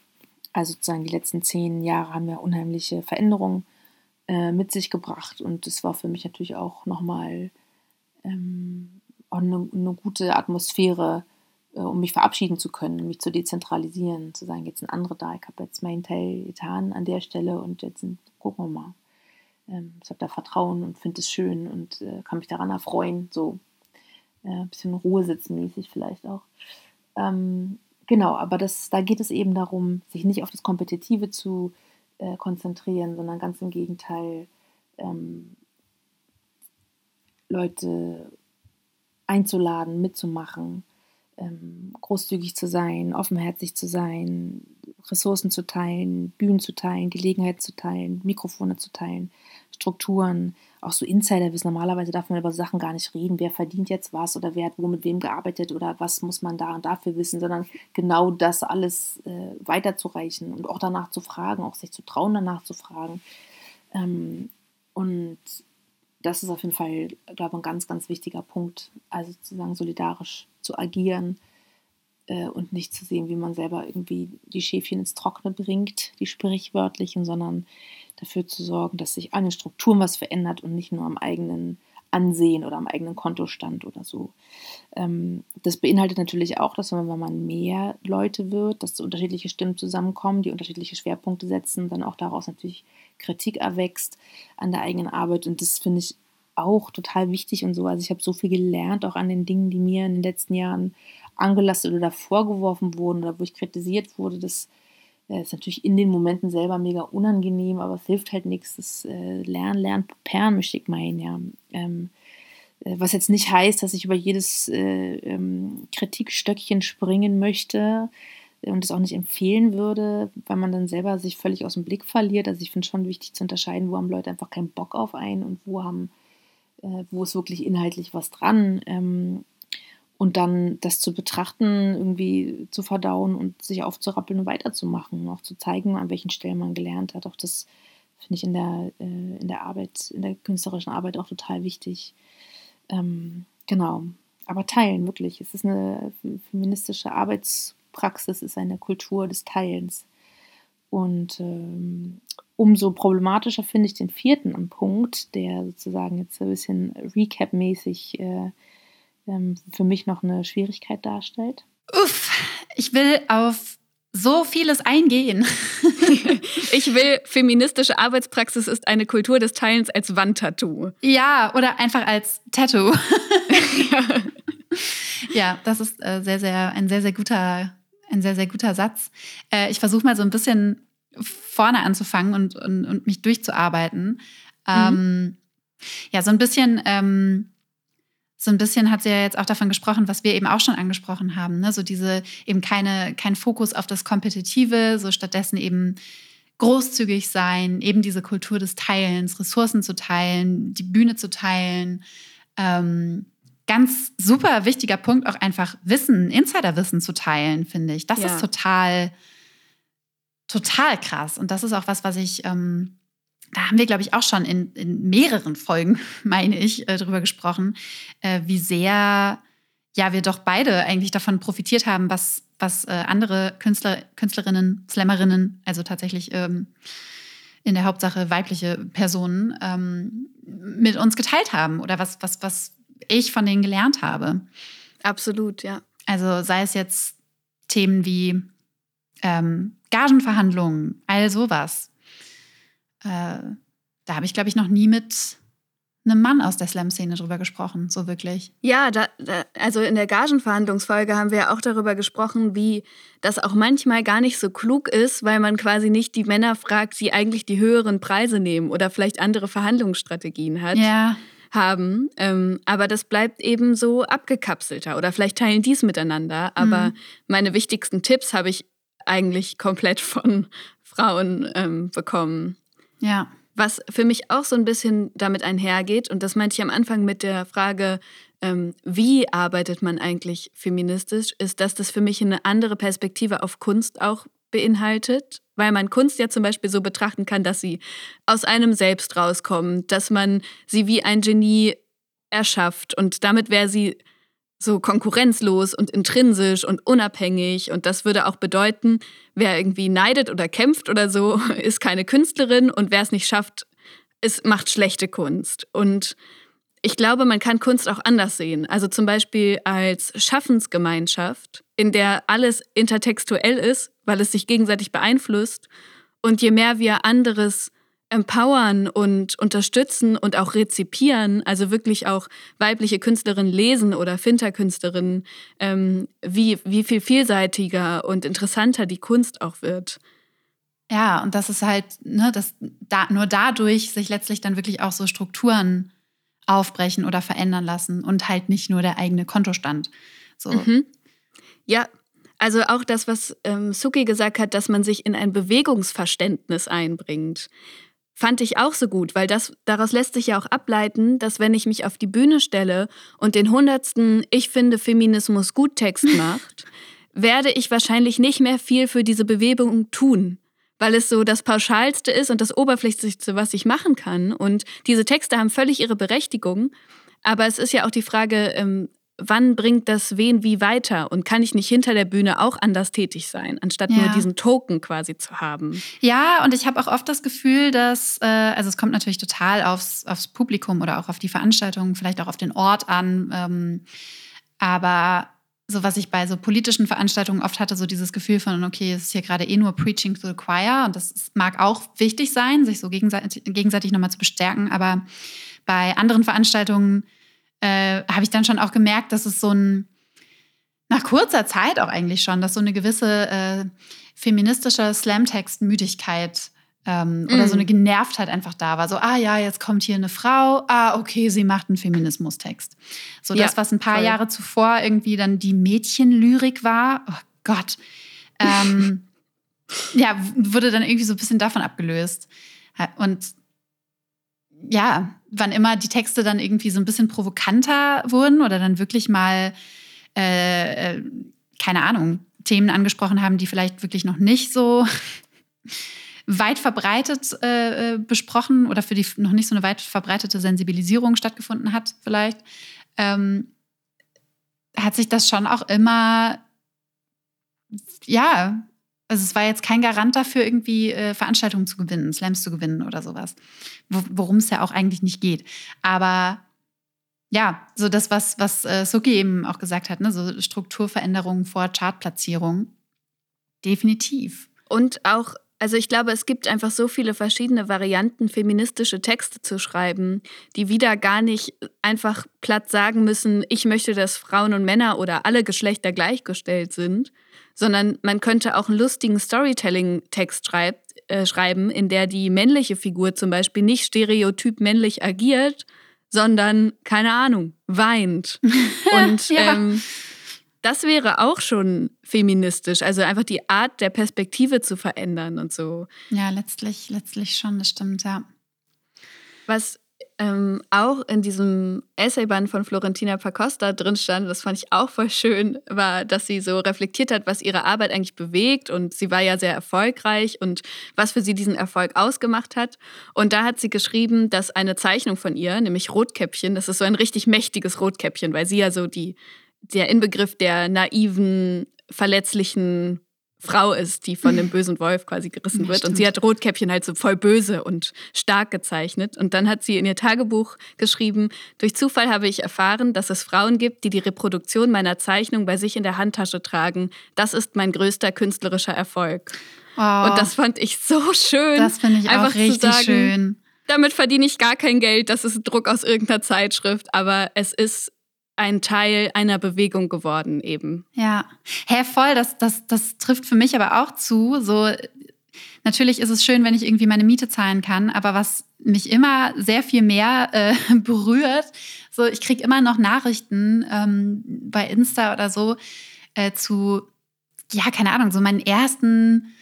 Also sozusagen die letzten zehn Jahre haben ja unheimliche Veränderungen äh, mit sich gebracht. Und das war für mich natürlich auch nochmal ähm, auch eine, eine gute Atmosphäre, um mich verabschieden zu können, mich zu dezentralisieren, zu sagen, jetzt sind andere da, ich habe jetzt meinen Teil getan an der Stelle und jetzt sind, gucken wir mal. Ähm, ich habe da Vertrauen und finde es schön und äh, kann mich daran erfreuen, so äh, ein bisschen Ruhesitzmäßig vielleicht auch. Ähm, genau, aber das, da geht es eben darum, sich nicht auf das Kompetitive zu äh, konzentrieren, sondern ganz im Gegenteil, ähm, Leute einzuladen, mitzumachen, großzügig zu sein, offenherzig zu sein, Ressourcen zu teilen, Bühnen zu teilen, Gelegenheit zu teilen, Mikrofone zu teilen, Strukturen, auch so Insiderwissen. Normalerweise darf man über Sachen gar nicht reden, wer verdient jetzt was oder wer hat wo mit wem gearbeitet oder was muss man da und dafür wissen, sondern genau das alles äh, weiterzureichen und auch danach zu fragen, auch sich zu trauen, danach zu fragen. Ähm, und das ist auf jeden Fall, glaube ich, ein ganz, ganz wichtiger Punkt. Also sozusagen solidarisch zu agieren äh, und nicht zu sehen, wie man selber irgendwie die Schäfchen ins Trockene bringt, die sprichwörtlichen, sondern dafür zu sorgen, dass sich an den Strukturen was verändert und nicht nur am eigenen Ansehen oder am eigenen Kontostand oder so. Ähm, das beinhaltet natürlich auch, dass wenn man mehr Leute wird, dass unterschiedliche Stimmen zusammenkommen, die unterschiedliche Schwerpunkte setzen, dann auch daraus natürlich Kritik erwächst an der eigenen Arbeit. Und das finde ich auch total wichtig und so. Also ich habe so viel gelernt, auch an den Dingen, die mir in den letzten Jahren angelastet oder vorgeworfen wurden oder wo ich kritisiert wurde. Das äh, ist natürlich in den Momenten selber mega unangenehm, aber es hilft halt nichts. Das äh, Lernen, Lernen, Perlen, möchte ich meinen, ja. Ähm, äh, was jetzt nicht heißt, dass ich über jedes äh, ähm, Kritikstöckchen springen möchte und es auch nicht empfehlen würde, weil man dann selber sich völlig aus dem Blick verliert. Also ich finde schon wichtig zu unterscheiden, wo haben Leute einfach keinen Bock auf einen und wo haben, äh, wo ist wirklich inhaltlich was dran. Ähm, und dann das zu betrachten, irgendwie zu verdauen und sich aufzurappeln und weiterzumachen, auch zu zeigen, an welchen Stellen man gelernt hat. Auch das finde ich in der, äh, in der Arbeit, in der künstlerischen Arbeit auch total wichtig. Ähm, genau. Aber teilen, wirklich. Es ist eine feministische Arbeits- Praxis ist eine Kultur des Teilens. Und ähm, umso problematischer finde ich den vierten Punkt, der sozusagen jetzt ein bisschen Recap-mäßig äh, ähm, für mich noch eine Schwierigkeit darstellt. Uff, ich will auf so vieles eingehen. <laughs> ich will, feministische Arbeitspraxis ist eine Kultur des Teilens als Wandtattoo. Ja, oder einfach als Tattoo. ja. <laughs> <laughs> ja, das ist äh, sehr, sehr, ein sehr, sehr guter ein sehr, sehr guter Satz. Äh, ich versuche mal so ein bisschen vorne anzufangen und, und, und mich durchzuarbeiten. Mhm. Ja, so ein bisschen, ähm, so ein bisschen hat sie ja jetzt auch davon gesprochen, was wir eben auch schon angesprochen haben. Ne? So diese eben keine, kein Fokus auf das Kompetitive, so stattdessen eben großzügig sein, eben diese Kultur des Teilens, Ressourcen zu teilen, die Bühne zu teilen. Ähm, ganz super wichtiger Punkt, auch einfach Wissen, Insiderwissen zu teilen, finde ich. Das ja. ist total, total krass. Und das ist auch was, was ich, ähm, da haben wir, glaube ich, auch schon in, in mehreren Folgen, <laughs> meine ich, äh, drüber gesprochen, äh, wie sehr ja wir doch beide eigentlich davon profitiert haben, was, was äh, andere Künstler, Künstlerinnen, Slammerinnen, also tatsächlich ähm, in der Hauptsache weibliche Personen, ähm, mit uns geteilt haben oder was, was, was ich von denen gelernt habe. Absolut, ja. Also sei es jetzt Themen wie ähm, Gagenverhandlungen, all sowas. Äh, da habe ich, glaube ich, noch nie mit einem Mann aus der Slam-Szene drüber gesprochen, so wirklich. Ja, da, da, also in der Gagenverhandlungsfolge haben wir ja auch darüber gesprochen, wie das auch manchmal gar nicht so klug ist, weil man quasi nicht die Männer fragt, die eigentlich die höheren Preise nehmen oder vielleicht andere Verhandlungsstrategien hat. Ja. Haben. Ähm, aber das bleibt eben so abgekapselter. Oder vielleicht teilen die es miteinander. Aber mhm. meine wichtigsten Tipps habe ich eigentlich komplett von <laughs> Frauen ähm, bekommen. Ja. Was für mich auch so ein bisschen damit einhergeht, und das meinte ich am Anfang mit der Frage, ähm, wie arbeitet man eigentlich feministisch, ist, dass das für mich eine andere Perspektive auf Kunst auch beinhaltet, weil man Kunst ja zum Beispiel so betrachten kann, dass sie aus einem selbst rauskommt, dass man sie wie ein Genie erschafft und damit wäre sie so konkurrenzlos und intrinsisch und unabhängig. Und das würde auch bedeuten, wer irgendwie neidet oder kämpft oder so, <laughs> ist keine Künstlerin und wer es nicht schafft, ist, macht schlechte Kunst. Und ich glaube, man kann Kunst auch anders sehen. Also zum Beispiel als Schaffensgemeinschaft, in der alles intertextuell ist, weil es sich gegenseitig beeinflusst. Und je mehr wir anderes empowern und unterstützen und auch rezipieren, also wirklich auch weibliche Künstlerinnen lesen oder Finterkünstlerinnen, ähm, wie, wie viel vielseitiger und interessanter die Kunst auch wird. Ja, und das ist halt, ne, dass da, nur dadurch sich letztlich dann wirklich auch so Strukturen aufbrechen oder verändern lassen und halt nicht nur der eigene Kontostand. So. Mhm. Ja, also auch das, was ähm, Suki gesagt hat, dass man sich in ein Bewegungsverständnis einbringt fand ich auch so gut, weil das daraus lässt sich ja auch ableiten, dass wenn ich mich auf die Bühne stelle und den hundertsten Ich finde Feminismus gut Text <laughs> macht, werde ich wahrscheinlich nicht mehr viel für diese Bewegung tun, weil es so das pauschalste ist und das oberflächlichste, was ich machen kann und diese Texte haben völlig ihre Berechtigung, aber es ist ja auch die Frage, ähm, wann bringt das wen wie weiter und kann ich nicht hinter der Bühne auch anders tätig sein, anstatt ja. nur diesen Token quasi zu haben. Ja, und ich habe auch oft das Gefühl, dass, äh, also es kommt natürlich total aufs, aufs Publikum oder auch auf die Veranstaltung, vielleicht auch auf den Ort an, ähm, aber so was ich bei so politischen Veranstaltungen oft hatte, so dieses Gefühl von, okay, es ist hier gerade eh nur Preaching to the Choir und das mag auch wichtig sein, sich so gegenseitig, gegenseitig nochmal zu bestärken, aber bei anderen Veranstaltungen äh, habe ich dann schon auch gemerkt, dass es so ein, nach kurzer Zeit auch eigentlich schon, dass so eine gewisse äh, feministische Slamtext-Müdigkeit ähm, mm. oder so mhm. eine Genervtheit einfach da war. So, ah ja, jetzt kommt hier eine Frau, ah, okay, sie macht einen Feminismustext. So ja, das, was ein paar voll. Jahre zuvor irgendwie dann die Mädchenlyrik war, oh Gott, ähm, <laughs> ja, wurde dann irgendwie so ein bisschen davon abgelöst. Und ja, wann immer die Texte dann irgendwie so ein bisschen provokanter wurden oder dann wirklich mal, äh, äh, keine Ahnung, Themen angesprochen haben, die vielleicht wirklich noch nicht so weit verbreitet äh, äh, besprochen oder für die noch nicht so eine weit verbreitete Sensibilisierung stattgefunden hat, vielleicht, ähm, hat sich das schon auch immer, ja, also es war jetzt kein Garant dafür, irgendwie äh, Veranstaltungen zu gewinnen, Slams zu gewinnen oder sowas. Worum es ja auch eigentlich nicht geht. Aber ja, so das, was, was äh, Suki eben auch gesagt hat, ne? so Strukturveränderungen vor Chartplatzierung. Definitiv. Und auch, also ich glaube, es gibt einfach so viele verschiedene Varianten, feministische Texte zu schreiben, die wieder gar nicht einfach platt sagen müssen, ich möchte, dass Frauen und Männer oder alle Geschlechter gleichgestellt sind, sondern man könnte auch einen lustigen Storytelling-Text schreibt, äh, schreiben, in der die männliche Figur zum Beispiel nicht stereotyp männlich agiert, sondern, keine Ahnung, weint. <laughs> Und ja. ähm, das wäre auch schon feministisch, also einfach die Art der Perspektive zu verändern und so. Ja, letztlich, letztlich schon, das stimmt, ja. Was ähm, auch in diesem Essayband von Florentina Pacosta drin stand, das fand ich auch voll schön, war, dass sie so reflektiert hat, was ihre Arbeit eigentlich bewegt und sie war ja sehr erfolgreich und was für sie diesen Erfolg ausgemacht hat. Und da hat sie geschrieben, dass eine Zeichnung von ihr, nämlich Rotkäppchen, das ist so ein richtig mächtiges Rotkäppchen, weil sie ja so die, der Inbegriff der naiven, verletzlichen Frau ist, die von dem <laughs> bösen Wolf quasi gerissen ja, wird. Stimmt. Und sie hat Rotkäppchen halt so voll böse und stark gezeichnet. Und dann hat sie in ihr Tagebuch geschrieben, durch Zufall habe ich erfahren, dass es Frauen gibt, die die Reproduktion meiner Zeichnung bei sich in der Handtasche tragen. Das ist mein größter künstlerischer Erfolg. Oh, und das fand ich so schön. Das finde ich einfach auch richtig sagen, schön. damit verdiene ich gar kein Geld. Das ist Druck aus irgendeiner Zeitschrift, aber es ist ein Teil einer Bewegung geworden eben. Ja, hä, voll, das, das, das trifft für mich aber auch zu. So, natürlich ist es schön, wenn ich irgendwie meine Miete zahlen kann, aber was mich immer sehr viel mehr äh, <laughs> berührt, so ich kriege immer noch Nachrichten ähm, bei Insta oder so äh, zu, ja, keine Ahnung, so meinen ersten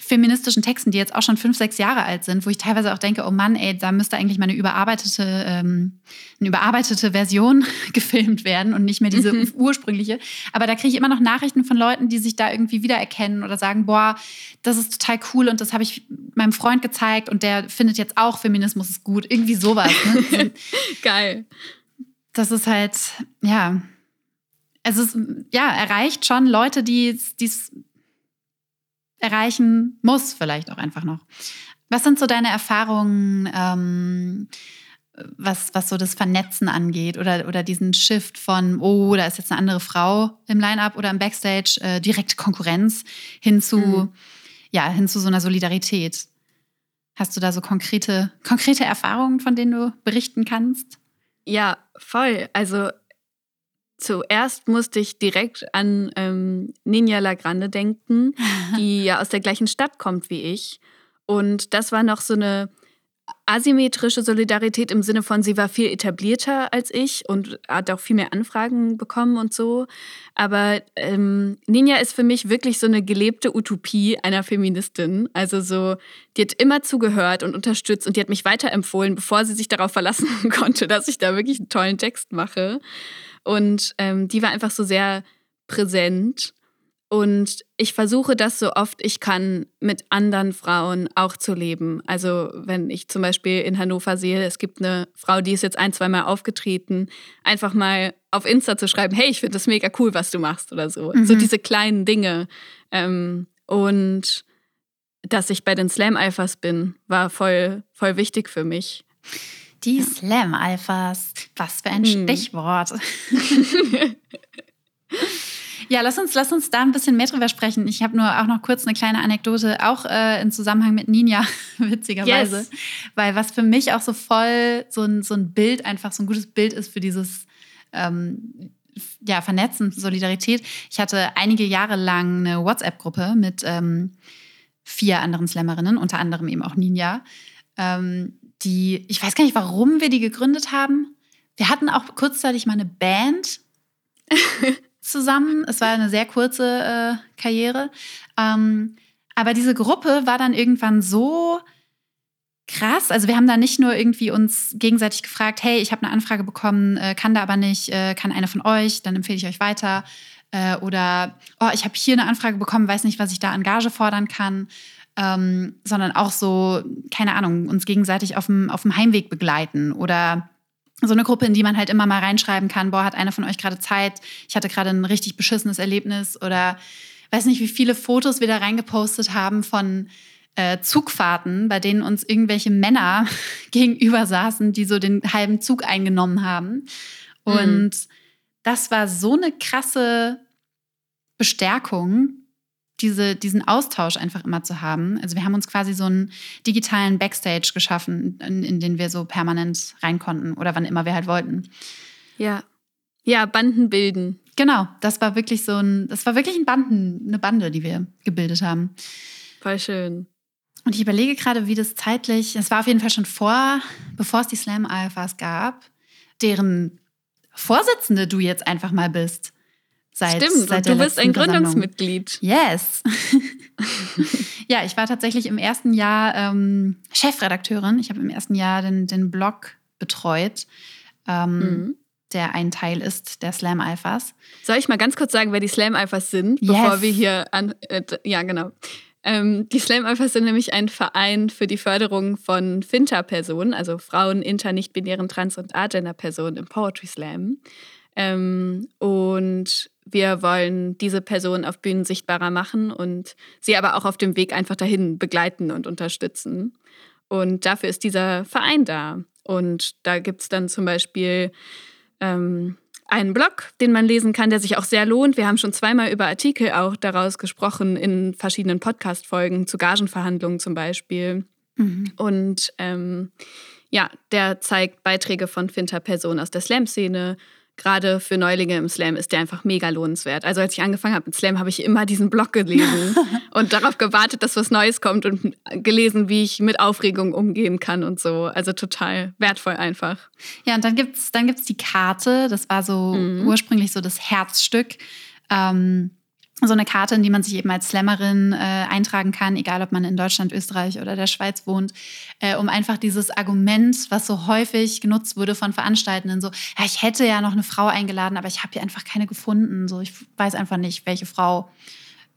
feministischen Texten, die jetzt auch schon fünf, sechs Jahre alt sind, wo ich teilweise auch denke, oh Mann, ey, da müsste eigentlich mal eine überarbeitete, ähm, eine überarbeitete Version <laughs> gefilmt werden und nicht mehr diese mhm. ursprüngliche. Aber da kriege ich immer noch Nachrichten von Leuten, die sich da irgendwie wiedererkennen oder sagen, boah, das ist total cool und das habe ich meinem Freund gezeigt und der findet jetzt auch Feminismus ist gut. Irgendwie sowas. Ne? <laughs> Geil. Das ist halt, ja, es ist, ja, erreicht schon Leute, die es erreichen muss, vielleicht auch einfach noch. Was sind so deine Erfahrungen, ähm, was, was so das Vernetzen angeht oder, oder diesen Shift von, oh, da ist jetzt eine andere Frau im Line-Up oder im Backstage, äh, direkte Konkurrenz hin zu, mhm. ja, hin zu so einer Solidarität? Hast du da so konkrete, konkrete Erfahrungen, von denen du berichten kannst? Ja, voll. Also Zuerst musste ich direkt an ähm, Ninja Lagrande denken, <laughs> die ja aus der gleichen Stadt kommt wie ich. Und das war noch so eine asymmetrische Solidarität im Sinne von, sie war viel etablierter als ich und hat auch viel mehr Anfragen bekommen und so. Aber ähm, Ninja ist für mich wirklich so eine gelebte Utopie einer Feministin. Also so, die hat immer zugehört und unterstützt und die hat mich weiterempfohlen, bevor sie sich darauf verlassen <laughs> konnte, dass ich da wirklich einen tollen Text mache. Und ähm, die war einfach so sehr präsent. Und ich versuche das so oft ich kann mit anderen Frauen auch zu leben. Also wenn ich zum Beispiel in Hannover sehe, es gibt eine Frau, die ist jetzt ein, zwei Mal aufgetreten, einfach mal auf Insta zu schreiben, hey, ich finde das mega cool, was du machst oder so. Mhm. So diese kleinen Dinge. Ähm, und dass ich bei den Slam-Alphas bin, war voll, voll wichtig für mich. Die Slam-Alphas. Was für ein hm. Stichwort. <laughs> ja, lass uns, lass uns da ein bisschen mehr drüber sprechen. Ich habe nur auch noch kurz eine kleine Anekdote, auch äh, im Zusammenhang mit Ninja, <laughs> witzigerweise. Yes. Weil was für mich auch so voll so ein, so ein Bild, einfach so ein gutes Bild ist für dieses ähm, ja, Vernetzen, Solidarität. Ich hatte einige Jahre lang eine WhatsApp-Gruppe mit ähm, vier anderen Slammerinnen, unter anderem eben auch Ninja. Ähm, die, ich weiß gar nicht, warum wir die gegründet haben. Wir hatten auch kurzzeitig mal eine Band <laughs> zusammen. Es war eine sehr kurze äh, Karriere. Ähm, aber diese Gruppe war dann irgendwann so krass. Also wir haben da nicht nur irgendwie uns gegenseitig gefragt, hey, ich habe eine Anfrage bekommen, äh, kann da aber nicht, äh, kann eine von euch, dann empfehle ich euch weiter. Äh, oder, oh, ich habe hier eine Anfrage bekommen, weiß nicht, was ich da an Gage fordern kann ähm, sondern auch so, keine Ahnung, uns gegenseitig auf dem, auf dem Heimweg begleiten oder so eine Gruppe, in die man halt immer mal reinschreiben kann, boah, hat einer von euch gerade Zeit, ich hatte gerade ein richtig beschissenes Erlebnis oder weiß nicht, wie viele Fotos wir da reingepostet haben von äh, Zugfahrten, bei denen uns irgendwelche Männer <laughs> gegenüber saßen, die so den halben Zug eingenommen haben. Mhm. Und mhm. das war so eine krasse Bestärkung, diese, diesen Austausch einfach immer zu haben. Also wir haben uns quasi so einen digitalen Backstage geschaffen, in, in den wir so permanent rein konnten oder wann immer wir halt wollten. Ja. Ja, Banden bilden. Genau, das war wirklich so ein, das war wirklich ein Banden, eine Bande, die wir gebildet haben. Voll schön. Und ich überlege gerade, wie das zeitlich, es war auf jeden Fall schon vor, bevor es die Slam AFAs gab, deren Vorsitzende du jetzt einfach mal bist. Seit, Stimmt, seit du bist ein Gründungsmitglied. Yes. <laughs> ja, ich war tatsächlich im ersten Jahr ähm, Chefredakteurin. Ich habe im ersten Jahr den, den Blog betreut, ähm, mhm. der ein Teil ist der Slam Alphas. Soll ich mal ganz kurz sagen, wer die Slam Alphas sind, yes. bevor wir hier an. Äh, ja, genau. Ähm, die Slam Alphas sind nämlich ein Verein für die Förderung von Finter-Personen, also Frauen, inter, nicht-binären, trans- und agender-Personen im Poetry Slam. Ähm, und wir wollen diese Person auf Bühnen sichtbarer machen und sie aber auch auf dem Weg einfach dahin begleiten und unterstützen. Und dafür ist dieser Verein da. Und da gibt es dann zum Beispiel ähm, einen Blog, den man lesen kann, der sich auch sehr lohnt. Wir haben schon zweimal über Artikel auch daraus gesprochen in verschiedenen Podcast-Folgen zu Gagenverhandlungen zum Beispiel. Mhm. Und ähm, ja, der zeigt Beiträge von Finter-Personen aus der Slam-Szene. Gerade für Neulinge im Slam ist der einfach mega lohnenswert. Also als ich angefangen habe mit Slam, habe ich immer diesen Blog gelesen <laughs> und darauf gewartet, dass was Neues kommt und gelesen, wie ich mit Aufregung umgehen kann und so. Also total wertvoll einfach. Ja, und dann gibt es dann gibt's die Karte. Das war so mhm. ursprünglich so das Herzstück. Ähm, so eine Karte, in die man sich eben als Slammerin äh, eintragen kann, egal ob man in Deutschland, Österreich oder der Schweiz wohnt, äh, um einfach dieses Argument, was so häufig genutzt wurde von Veranstaltenden, so, ja, ich hätte ja noch eine Frau eingeladen, aber ich habe hier einfach keine gefunden. So, ich weiß einfach nicht, welche Frau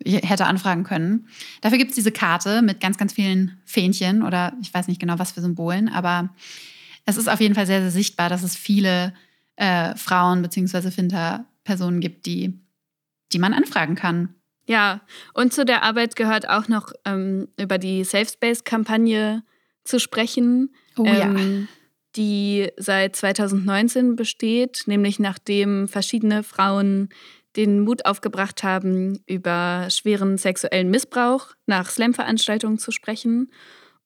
hätte anfragen können. Dafür gibt es diese Karte mit ganz, ganz vielen Fähnchen oder ich weiß nicht genau, was für Symbolen, aber es ist auf jeden Fall sehr, sehr sichtbar, dass es viele äh, Frauen bzw. Finter-Personen gibt, die die man anfragen kann. Ja, und zu der Arbeit gehört auch noch ähm, über die Safe Space-Kampagne zu sprechen. Oh ähm, ja. Die seit 2019 besteht, nämlich nachdem verschiedene Frauen den Mut aufgebracht haben, über schweren sexuellen Missbrauch nach Slam-Veranstaltungen zu sprechen.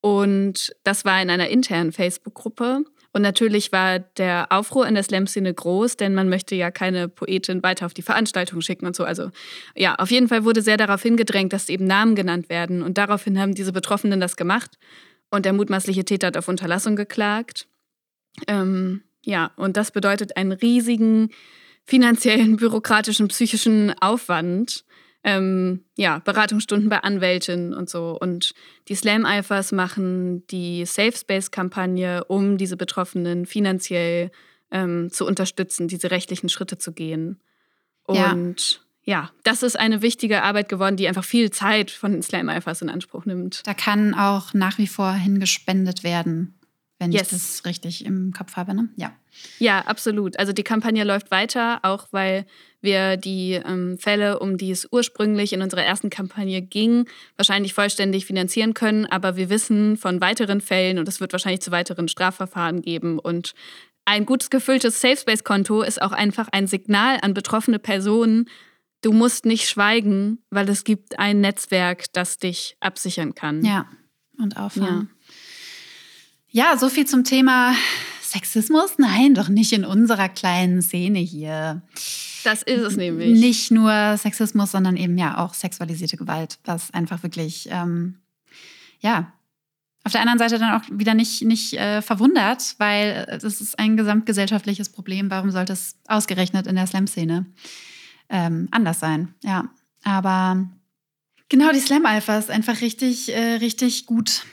Und das war in einer internen Facebook-Gruppe. Und natürlich war der Aufruhr in der Slam-Szene groß, denn man möchte ja keine Poetin weiter auf die Veranstaltung schicken und so. Also ja, auf jeden Fall wurde sehr darauf hingedrängt, dass eben Namen genannt werden. Und daraufhin haben diese Betroffenen das gemacht. Und der mutmaßliche Täter hat auf Unterlassung geklagt. Ähm, ja, und das bedeutet einen riesigen finanziellen, <laughs> bürokratischen, psychischen Aufwand ähm, ja, Beratungsstunden bei Anwältinnen und so. Und die Slam-Alphas machen die Safe Space-Kampagne, um diese Betroffenen finanziell ähm, zu unterstützen, diese rechtlichen Schritte zu gehen. Und ja. ja. das ist eine wichtige Arbeit geworden, die einfach viel Zeit von den Slam-Alphas in Anspruch nimmt. Da kann auch nach wie vor hingespendet werden wenn yes. ich das richtig im Kopf habe. Ne? Ja. Ja, absolut. Also die Kampagne läuft weiter, auch weil wir die ähm, Fälle, um die es ursprünglich in unserer ersten Kampagne ging, wahrscheinlich vollständig finanzieren können. Aber wir wissen von weiteren Fällen und es wird wahrscheinlich zu weiteren Strafverfahren geben. Und ein gut gefülltes Safe Space-Konto ist auch einfach ein Signal an betroffene Personen, du musst nicht schweigen, weil es gibt ein Netzwerk, das dich absichern kann. Ja, und aufhören. Ja. Ja, so viel zum Thema Sexismus. Nein, doch nicht in unserer kleinen Szene hier. Das ist es nämlich. Nicht nur Sexismus, sondern eben ja auch sexualisierte Gewalt, was einfach wirklich, ähm, ja, auf der anderen Seite dann auch wieder nicht, nicht äh, verwundert, weil das ist ein gesamtgesellschaftliches Problem. Warum sollte es ausgerechnet in der Slam-Szene ähm, anders sein? Ja, aber genau die Slam-Alpha ist einfach richtig, äh, richtig gut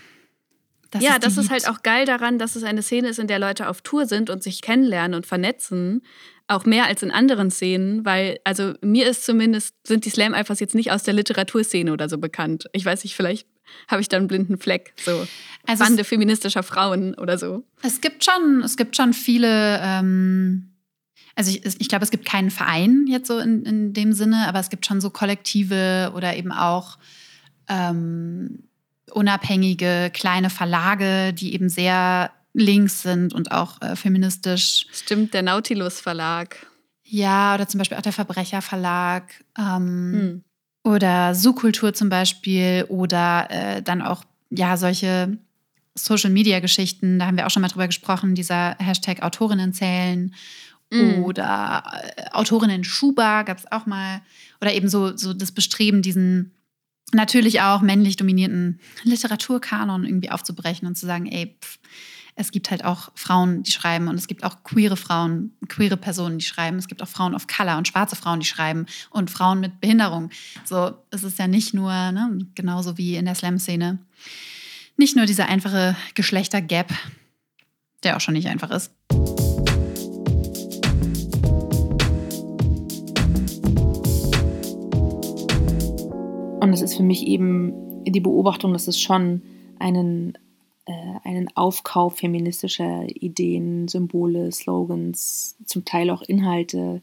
das ja, das ist halt auch geil daran, dass es eine Szene ist, in der Leute auf Tour sind und sich kennenlernen und vernetzen. Auch mehr als in anderen Szenen, weil, also mir ist zumindest, sind die Slam-Alphas jetzt nicht aus der Literaturszene oder so bekannt. Ich weiß nicht, vielleicht habe ich da einen blinden Fleck. So also Bande feministischer Frauen oder so. Es gibt schon, es gibt schon viele, ähm, also ich, ich glaube, es gibt keinen Verein jetzt so in, in dem Sinne, aber es gibt schon so Kollektive oder eben auch ähm, unabhängige kleine Verlage, die eben sehr links sind und auch äh, feministisch. Stimmt, der Nautilus Verlag. Ja, oder zum Beispiel auch der Verbrecher Verlag. Ähm, hm. Oder Subkultur zum Beispiel. Oder äh, dann auch, ja, solche Social-Media-Geschichten. Da haben wir auch schon mal drüber gesprochen, dieser Hashtag Autorinnen zählen. Mm. Oder äh, Autorinnen Schuba gab es auch mal. Oder eben so, so das Bestreben, diesen natürlich auch männlich dominierten Literaturkanon irgendwie aufzubrechen und zu sagen, ey, pff, es gibt halt auch Frauen, die schreiben und es gibt auch queere Frauen, queere Personen, die schreiben. Es gibt auch Frauen of Color und schwarze Frauen, die schreiben und Frauen mit Behinderung. So, es ist ja nicht nur, ne, genauso wie in der Slam-Szene, nicht nur dieser einfache Geschlechter-Gap, der auch schon nicht einfach ist. Und es ist für mich eben die Beobachtung, dass es schon einen, einen Aufkauf feministischer Ideen, Symbole, Slogans, zum Teil auch Inhalte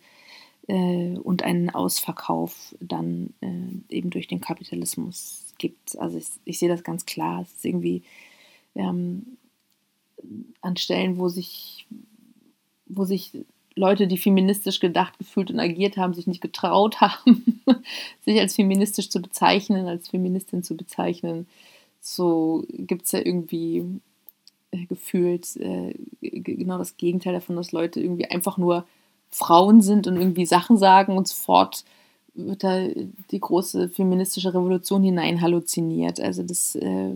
äh, und einen Ausverkauf dann äh, eben durch den Kapitalismus gibt. Also ich, ich sehe das ganz klar. Es ist irgendwie ähm, an Stellen, wo sich, wo sich Leute, die feministisch gedacht, gefühlt und agiert haben, sich nicht getraut haben, <laughs> sich als feministisch zu bezeichnen, als Feministin zu bezeichnen, so gibt es ja irgendwie äh, gefühlt äh, genau das Gegenteil davon, dass Leute irgendwie einfach nur Frauen sind und irgendwie Sachen sagen und sofort wird da die große feministische Revolution hinein halluziniert. Also das äh,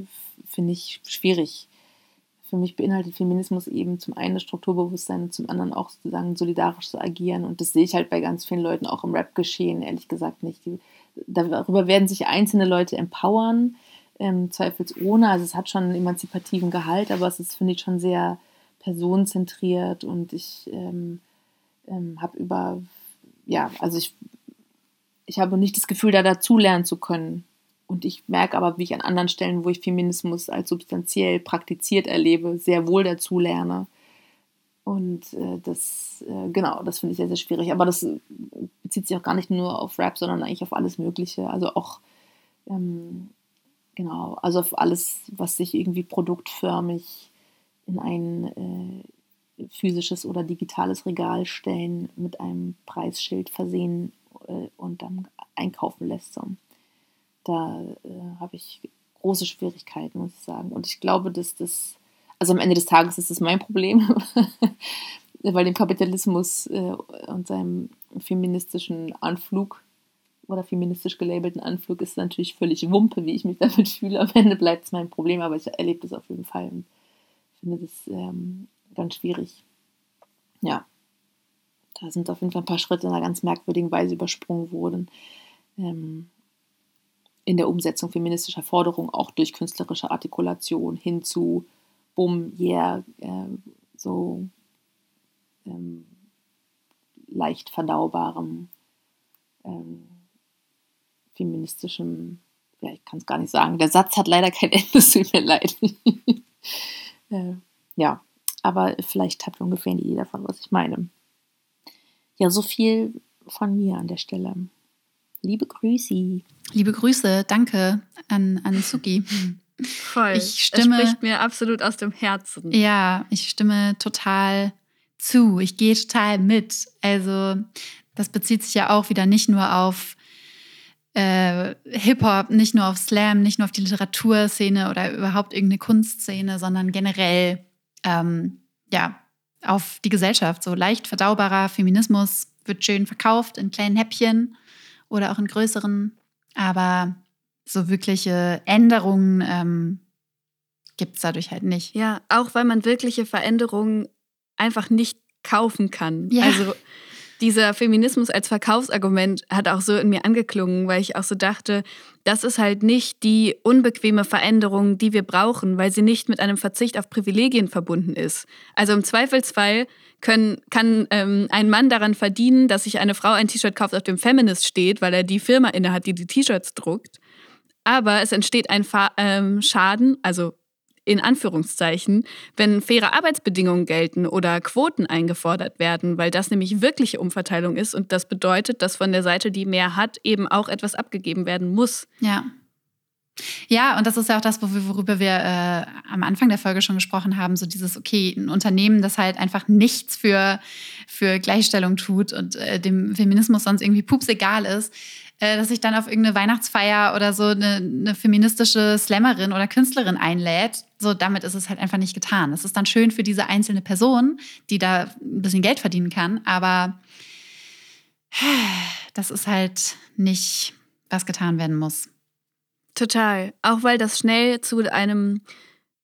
finde ich schwierig. Für mich beinhaltet Feminismus eben zum einen das Strukturbewusstsein und zum anderen auch sozusagen solidarisch zu agieren. Und das sehe ich halt bei ganz vielen Leuten auch im Rap geschehen, ehrlich gesagt nicht. Die, darüber werden sich einzelne Leute empowern, ähm, zweifelsohne. Also es hat schon einen emanzipativen Gehalt, aber es ist, finde ich, schon sehr personenzentriert und ich ähm, ähm, habe über, ja, also ich, ich habe nicht das Gefühl, da dazulernen zu können. Und ich merke aber, wie ich an anderen Stellen, wo ich Feminismus als substanziell praktiziert erlebe, sehr wohl dazulerne. Und äh, das, äh, genau, das finde ich sehr, sehr schwierig. Aber das bezieht sich auch gar nicht nur auf Rap, sondern eigentlich auf alles Mögliche. Also auch ähm, Genau, also auf alles, was sich irgendwie produktförmig in ein äh, physisches oder digitales Regal stellen, mit einem Preisschild versehen äh, und dann einkaufen lässt. So. Da äh, habe ich große Schwierigkeiten, muss ich sagen. Und ich glaube, dass das, also am Ende des Tages ist das mein Problem, <laughs> weil dem Kapitalismus äh, und seinem feministischen Anflug oder feministisch gelabelten Anflug ist natürlich völlig Wumpe, wie ich mich <laughs> damit fühle. Am Ende bleibt es mein Problem, aber ich erlebe das auf jeden Fall und finde das ähm, ganz schwierig. Ja, da sind auf jeden Fall ein paar Schritte in einer ganz merkwürdigen Weise übersprungen worden. Ähm, in der Umsetzung feministischer Forderungen, auch durch künstlerische Artikulation hin zu Bumm, yeah, äh, so ähm, leicht verdaubarem ähm, feministischem, ja, ich kann es gar nicht sagen. Der Satz hat leider kein <laughs> Ende, es tut mir leid. <laughs> äh, ja, aber vielleicht habt ihr ungefähr eine Idee davon, was ich meine. Ja, so viel von mir an der Stelle. Liebe Grüße. Liebe Grüße, danke an, an Suki. <laughs> Voll. Ich stimme, es spricht mir absolut aus dem Herzen. Ja, ich stimme total zu. Ich gehe total mit. Also, das bezieht sich ja auch wieder nicht nur auf äh, Hip-Hop, nicht nur auf Slam, nicht nur auf die Literaturszene oder überhaupt irgendeine Kunstszene, sondern generell ähm, ja, auf die Gesellschaft. So leicht verdaubarer Feminismus wird schön verkauft in kleinen Häppchen oder auch in größeren, aber so wirkliche Änderungen ähm, gibt es dadurch halt nicht. Ja, auch weil man wirkliche Veränderungen einfach nicht kaufen kann. Ja. Also dieser Feminismus als Verkaufsargument hat auch so in mir angeklungen, weil ich auch so dachte, das ist halt nicht die unbequeme Veränderung, die wir brauchen, weil sie nicht mit einem Verzicht auf Privilegien verbunden ist. Also im Zweifelsfall können, kann ähm, ein Mann daran verdienen, dass sich eine Frau ein T-Shirt kauft, auf dem Feminist steht, weil er die Firma innehat, die die T-Shirts druckt. Aber es entsteht ein Fa ähm, Schaden, also in Anführungszeichen, wenn faire Arbeitsbedingungen gelten oder Quoten eingefordert werden, weil das nämlich wirkliche Umverteilung ist und das bedeutet, dass von der Seite, die mehr hat, eben auch etwas abgegeben werden muss. Ja. Ja, und das ist ja auch das, worüber wir äh, am Anfang der Folge schon gesprochen haben, so dieses, okay, ein Unternehmen, das halt einfach nichts für, für Gleichstellung tut und äh, dem Feminismus sonst irgendwie pups egal ist, dass sich dann auf irgendeine Weihnachtsfeier oder so eine, eine, feministische Slammerin oder Künstlerin einlädt. So, damit ist es halt einfach nicht getan. Das ist dann schön für diese einzelne Person, die da ein bisschen Geld verdienen kann, aber das ist halt nicht, was getan werden muss. Total. Auch weil das schnell zu einem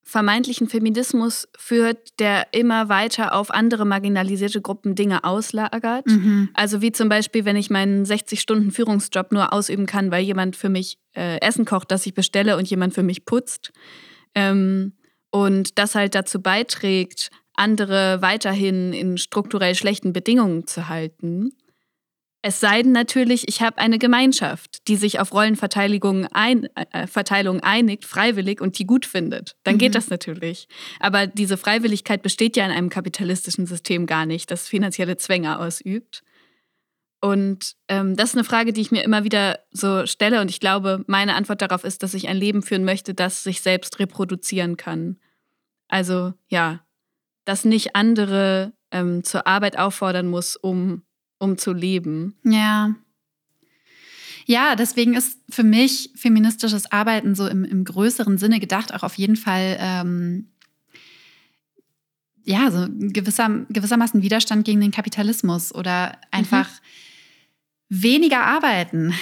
vermeintlichen Feminismus führt, der immer weiter auf andere marginalisierte Gruppen Dinge auslagert. Mhm. Also wie zum Beispiel, wenn ich meinen 60-Stunden-Führungsjob nur ausüben kann, weil jemand für mich äh, Essen kocht, das ich bestelle und jemand für mich putzt. Ähm, und das halt dazu beiträgt, andere weiterhin in strukturell schlechten Bedingungen zu halten. Es sei denn natürlich, ich habe eine Gemeinschaft, die sich auf Rollenverteilung ein, äh, Verteilung einigt, freiwillig und die gut findet. Dann mhm. geht das natürlich. Aber diese Freiwilligkeit besteht ja in einem kapitalistischen System gar nicht, das finanzielle Zwänge ausübt. Und ähm, das ist eine Frage, die ich mir immer wieder so stelle. Und ich glaube, meine Antwort darauf ist, dass ich ein Leben führen möchte, das sich selbst reproduzieren kann. Also ja, dass nicht andere ähm, zur Arbeit auffordern muss, um um zu leben. Ja. Ja, deswegen ist für mich feministisches Arbeiten so im, im größeren Sinne gedacht, auch auf jeden Fall ähm, ja, so gewisser, gewissermaßen Widerstand gegen den Kapitalismus oder einfach mhm. weniger arbeiten.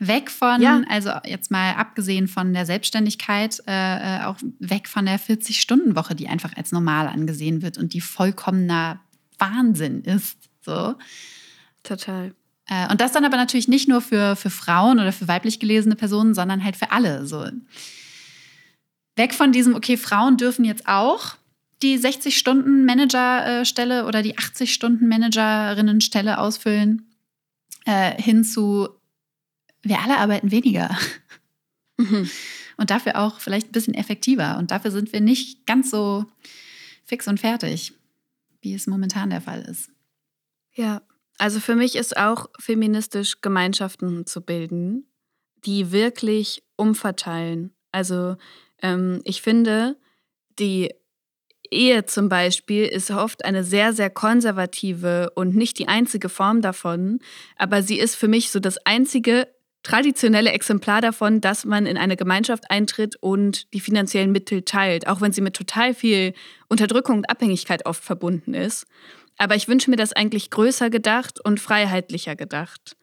Weg von, ja. also jetzt mal abgesehen von der Selbstständigkeit, äh, äh auch weg von der 40-Stunden-Woche, die einfach als normal angesehen wird und die vollkommener Wahnsinn ist. So. Total. Äh, und das dann aber natürlich nicht nur für, für Frauen oder für weiblich gelesene Personen, sondern halt für alle. So. Weg von diesem, okay, Frauen dürfen jetzt auch die 60-Stunden-Manager-Stelle oder die 80-Stunden-Managerinnen-Stelle ausfüllen, äh, hin zu, wir alle arbeiten weniger. <laughs> Mhm. Und dafür auch vielleicht ein bisschen effektiver. Und dafür sind wir nicht ganz so fix und fertig, wie es momentan der Fall ist. Ja, also für mich ist auch feministisch Gemeinschaften zu bilden, die wirklich umverteilen. Also ähm, ich finde, die Ehe zum Beispiel ist oft eine sehr, sehr konservative und nicht die einzige Form davon, aber sie ist für mich so das einzige traditionelle Exemplar davon, dass man in eine Gemeinschaft eintritt und die finanziellen Mittel teilt, auch wenn sie mit total viel Unterdrückung und Abhängigkeit oft verbunden ist. Aber ich wünsche mir das eigentlich größer gedacht und freiheitlicher gedacht.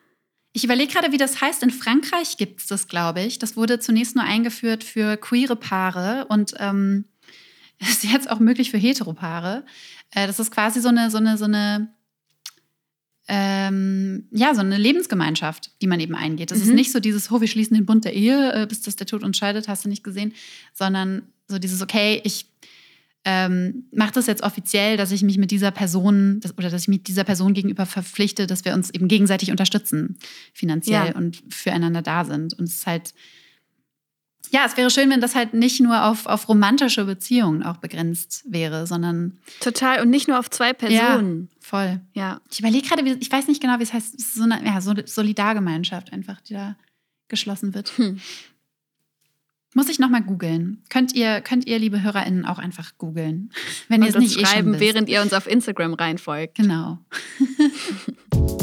Ich überlege gerade, wie das heißt. In Frankreich gibt es das, glaube ich. Das wurde zunächst nur eingeführt für queere Paare und ähm, <laughs> ist jetzt auch möglich für Heteropaare. Äh, das ist quasi so eine, so eine, so eine, ähm, ja, so eine Lebensgemeinschaft, die man eben eingeht. Das mhm. ist nicht so dieses, oh, wir schließen den Bund der Ehe, äh, bis das der Tod uns scheidet, hast du nicht gesehen, sondern so dieses, okay, ich ähm, mache das jetzt offiziell, dass ich mich mit dieser Person das, oder dass ich mich dieser Person gegenüber verpflichte, dass wir uns eben gegenseitig unterstützen, finanziell ja. und füreinander da sind. Und es ist halt ja, es wäre schön, wenn das halt nicht nur auf, auf romantische Beziehungen auch begrenzt wäre, sondern. Total. Und nicht nur auf zwei Personen. Ja, voll. Ja. Ich überlege gerade, ich weiß nicht genau, wie es heißt, so eine ja, so Solidargemeinschaft einfach, die da geschlossen wird. Hm. Muss ich nochmal googeln. Könnt ihr, könnt ihr, liebe HörerInnen, auch einfach googeln. Wenn ihr es nicht eh schreiben, eh während ihr uns auf Instagram reinfolgt. Genau. <laughs>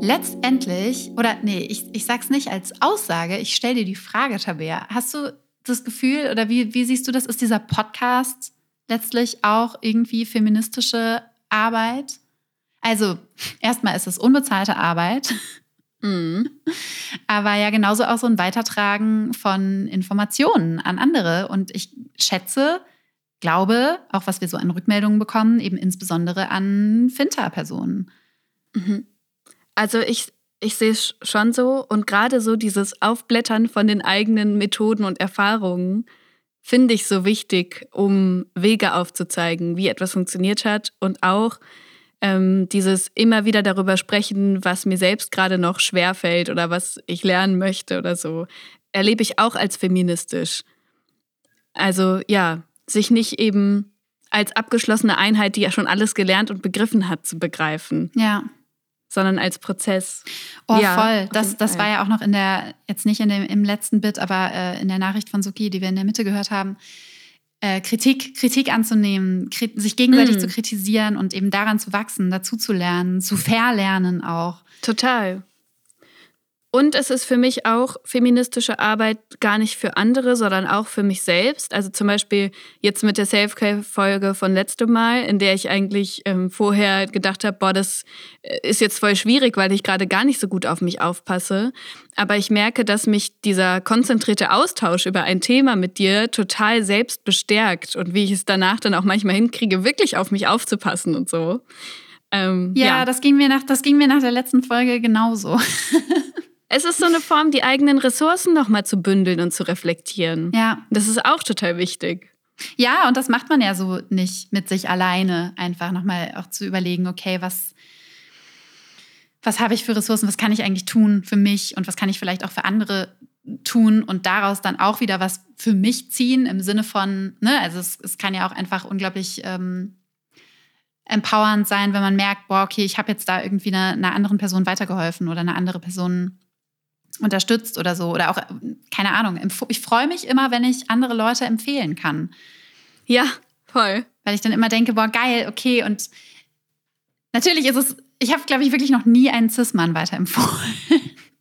letztendlich, oder nee, ich, ich sag's nicht als Aussage, ich stelle dir die Frage, Tabea. Hast du das Gefühl oder wie, wie siehst du das? Ist dieser Podcast letztlich auch irgendwie feministische Arbeit? Also, erstmal ist es unbezahlte Arbeit. Mhm. Aber ja, genauso auch so ein Weitertragen von Informationen an andere. Und ich schätze, glaube, auch was wir so an Rückmeldungen bekommen, eben insbesondere an Finta-Personen. Mhm. Also ich, ich sehe es schon so und gerade so dieses Aufblättern von den eigenen Methoden und Erfahrungen finde ich so wichtig, um Wege aufzuzeigen, wie etwas funktioniert hat und auch ähm, dieses immer wieder darüber sprechen, was mir selbst gerade noch schwerfällt oder was ich lernen möchte oder so, erlebe ich auch als feministisch. Also ja, sich nicht eben als abgeschlossene Einheit, die ja schon alles gelernt und begriffen hat, zu begreifen. Ja sondern als Prozess. Oh, ja, voll. Das, das war ja auch noch in der, jetzt nicht in dem, im letzten Bit, aber äh, in der Nachricht von Suki, die wir in der Mitte gehört haben. Äh, Kritik, Kritik anzunehmen, sich gegenseitig mm. zu kritisieren und eben daran zu wachsen, dazu zu lernen, zu verlernen auch. Total. Und es ist für mich auch feministische Arbeit gar nicht für andere, sondern auch für mich selbst. Also zum Beispiel jetzt mit der Self-Care-Folge von letztem Mal, in der ich eigentlich ähm, vorher gedacht habe, boah, das äh, ist jetzt voll schwierig, weil ich gerade gar nicht so gut auf mich aufpasse. Aber ich merke, dass mich dieser konzentrierte Austausch über ein Thema mit dir total selbst bestärkt und wie ich es danach dann auch manchmal hinkriege, wirklich auf mich aufzupassen und so. Ähm, ja, ja, Das, ging mir nach, das ging mir nach der letzten Folge genauso. <laughs> Es ist so eine Form, die eigenen Ressourcen nochmal zu bündeln und zu reflektieren. Ja. Das ist auch total wichtig. Ja, und das macht man ja so nicht mit sich alleine, einfach nochmal auch zu überlegen, okay, was, was habe ich für Ressourcen, was kann ich eigentlich tun für mich und was kann ich vielleicht auch für andere tun und daraus dann auch wieder was für mich ziehen im Sinne von, ne, also es, es kann ja auch einfach unglaublich ähm, empowernd sein, wenn man merkt, boah, okay, ich habe jetzt da irgendwie einer, einer anderen Person weitergeholfen oder eine andere Person unterstützt oder so. Oder auch, keine Ahnung, ich freue mich immer, wenn ich andere Leute empfehlen kann. Ja, Voll. Weil ich dann immer denke, boah, geil, okay. Und natürlich ist es, ich habe, glaube ich, wirklich noch nie einen Cis-Mann weiterempfohlen.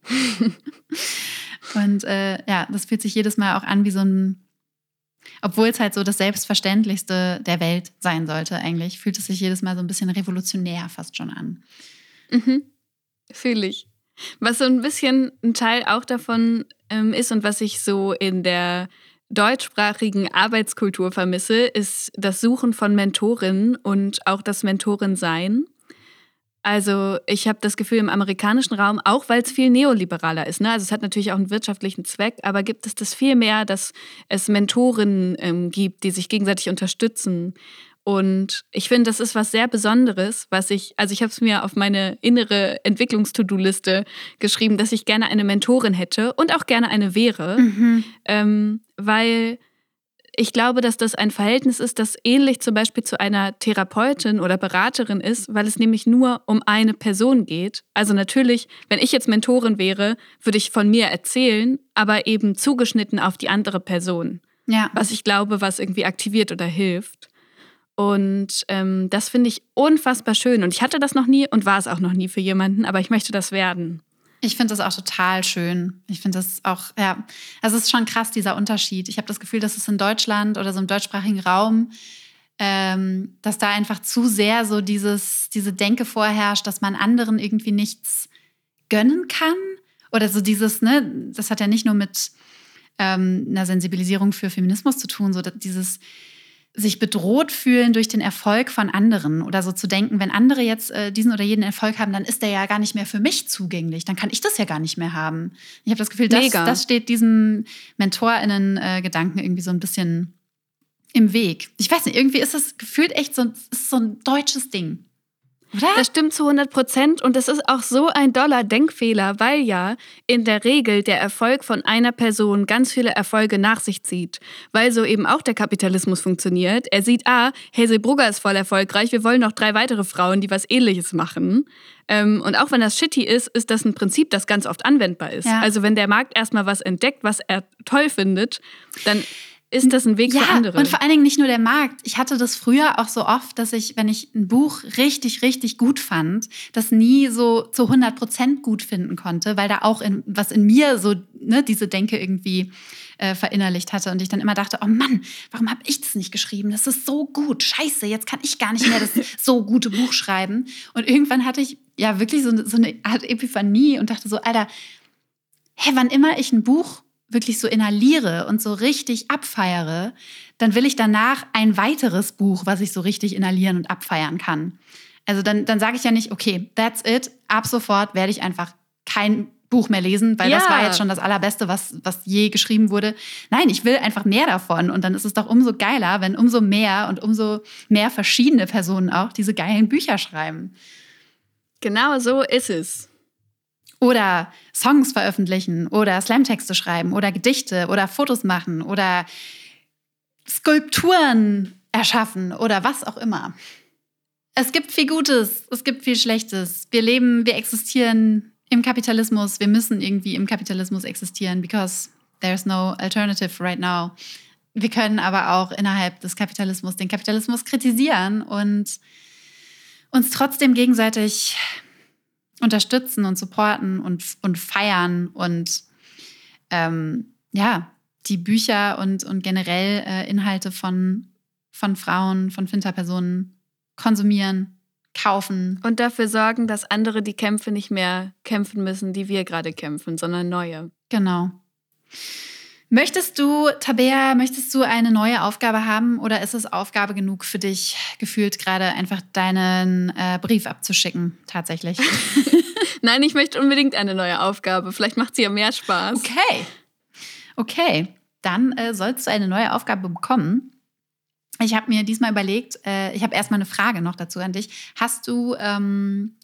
<laughs> und äh, ja, das fühlt sich jedes Mal auch an wie so ein, obwohl es halt so das Selbstverständlichste der Welt sein sollte, eigentlich, fühlt es sich jedes Mal so ein bisschen revolutionär fast schon an. Mhm. Fühle ich. Was so ein bisschen ein Teil auch davon ähm, ist und was ich so in der deutschsprachigen Arbeitskultur vermisse, ist das Suchen von Mentorinnen und auch das Mentorensein. Also ich habe das Gefühl im amerikanischen Raum, auch weil es viel neoliberaler ist, ne? also es hat natürlich auch einen wirtschaftlichen Zweck, aber gibt es das viel mehr, dass es Mentorinnen ähm, gibt, die sich gegenseitig unterstützen. Und ich finde, das ist was sehr Besonderes, was ich, also ich habe es mir auf meine innere Entwicklungs-To-Do-Liste geschrieben, dass ich gerne eine Mentorin hätte und auch gerne eine wäre, mhm. ähm, weil ich glaube, dass das ein Verhältnis ist, das ähnlich zum Beispiel zu einer Therapeutin oder Beraterin ist, weil es nämlich nur um eine Person geht. Also natürlich, wenn ich jetzt Mentorin wäre, würde ich von mir erzählen, aber eben zugeschnitten auf die andere Person. Ja. Was ich glaube, was irgendwie aktiviert oder hilft. Und ähm, das finde ich unfassbar schön. Und ich hatte das noch nie und war es auch noch nie für jemanden, aber ich möchte das werden. Ich finde das auch total schön. Ich finde das auch, ja, es ist schon krass, dieser Unterschied. Ich habe das Gefühl, dass es in Deutschland oder so im deutschsprachigen Raum, ähm, dass da einfach zu sehr so dieses, diese Denke vorherrscht, dass man anderen irgendwie nichts gönnen kann. Oder so dieses, ne, das hat ja nicht nur mit ähm, einer Sensibilisierung für Feminismus zu tun, so dieses, sich bedroht fühlen durch den Erfolg von anderen oder so zu denken, wenn andere jetzt äh, diesen oder jeden Erfolg haben, dann ist der ja gar nicht mehr für mich zugänglich, dann kann ich das ja gar nicht mehr haben. Ich habe das Gefühl, das, das steht diesem MentorInnen-Gedanken äh, irgendwie so ein bisschen im Weg. Ich weiß nicht, irgendwie ist das gefühlt echt so, ist so ein deutsches Ding. Oder? Das stimmt zu 100 Prozent und das ist auch so ein doller Denkfehler, weil ja in der Regel der Erfolg von einer Person ganz viele Erfolge nach sich zieht. Weil so eben auch der Kapitalismus funktioniert. Er sieht, ah, Hazel Brugger ist voll erfolgreich, wir wollen noch drei weitere Frauen, die was ähnliches machen. Ähm, und auch wenn das shitty ist, ist das ein Prinzip, das ganz oft anwendbar ist. Ja. Also wenn der Markt erstmal was entdeckt, was er toll findet, dann ist das ein Weg ja, für andere. Und vor allen Dingen nicht nur der Markt. Ich hatte das früher auch so oft, dass ich, wenn ich ein Buch richtig, richtig gut fand, das nie so zu 100 Prozent gut finden konnte, weil da auch in, was in mir so ne, diese Denke irgendwie äh, verinnerlicht hatte. Und ich dann immer dachte, oh Mann, warum habe ich das nicht geschrieben? Das ist so gut. Scheiße, jetzt kann ich gar nicht mehr das <laughs> so gute Buch schreiben. Und irgendwann hatte ich ja wirklich so, so eine Art Epiphanie und dachte so, Alter, hä, wann immer ich ein Buch wirklich so inhaliere und so richtig abfeiere, dann will ich danach ein weiteres Buch, was ich so richtig inhalieren und abfeiern kann. Also dann, dann sage ich ja nicht, okay, that's it, ab sofort werde ich einfach kein Buch mehr lesen, weil ja. das war jetzt schon das Allerbeste, was, was je geschrieben wurde. Nein, ich will einfach mehr davon. Und dann ist es doch umso geiler, wenn umso mehr und umso mehr verschiedene Personen auch diese geilen Bücher schreiben. Genau so ist es. Oder Songs veröffentlichen oder Slamtexte schreiben oder Gedichte oder Fotos machen oder Skulpturen erschaffen oder was auch immer. Es gibt viel Gutes, es gibt viel Schlechtes. Wir leben, wir existieren im Kapitalismus. Wir müssen irgendwie im Kapitalismus existieren, because there's no alternative right now. Wir können aber auch innerhalb des Kapitalismus den Kapitalismus kritisieren und uns trotzdem gegenseitig unterstützen und supporten und, und feiern und ähm, ja, die Bücher und, und generell äh, Inhalte von, von Frauen, von Finterpersonen konsumieren, kaufen. Und dafür sorgen, dass andere die Kämpfe nicht mehr kämpfen müssen, die wir gerade kämpfen, sondern neue. Genau. Möchtest du, Tabea, möchtest du eine neue Aufgabe haben oder ist es Aufgabe genug für dich, gefühlt gerade einfach deinen äh, Brief abzuschicken, tatsächlich? <laughs> Nein, ich möchte unbedingt eine neue Aufgabe. Vielleicht macht sie ja mehr Spaß. Okay. Okay, dann äh, sollst du eine neue Aufgabe bekommen. Ich habe mir diesmal überlegt, äh, ich habe erstmal eine Frage noch dazu an dich. Hast du ähm,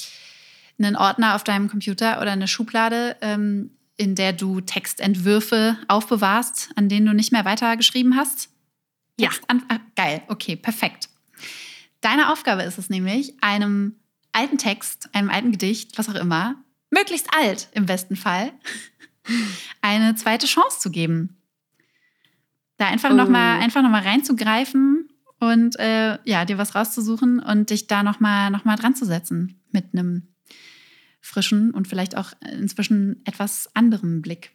einen Ordner auf deinem Computer oder eine Schublade, ähm, in der du Textentwürfe aufbewahrst, an denen du nicht mehr weitergeschrieben hast? Ja. An, ah, geil, okay, perfekt. Deine Aufgabe ist es nämlich, einem alten Text, einem alten Gedicht, was auch immer, möglichst alt im besten Fall, <laughs> eine zweite Chance zu geben. Da einfach oh. nochmal noch, reinzugreifen und äh, ja, dir was rauszusuchen und dich da nochmal noch mal dran zu setzen mit einem frischen und vielleicht auch inzwischen etwas anderem Blick.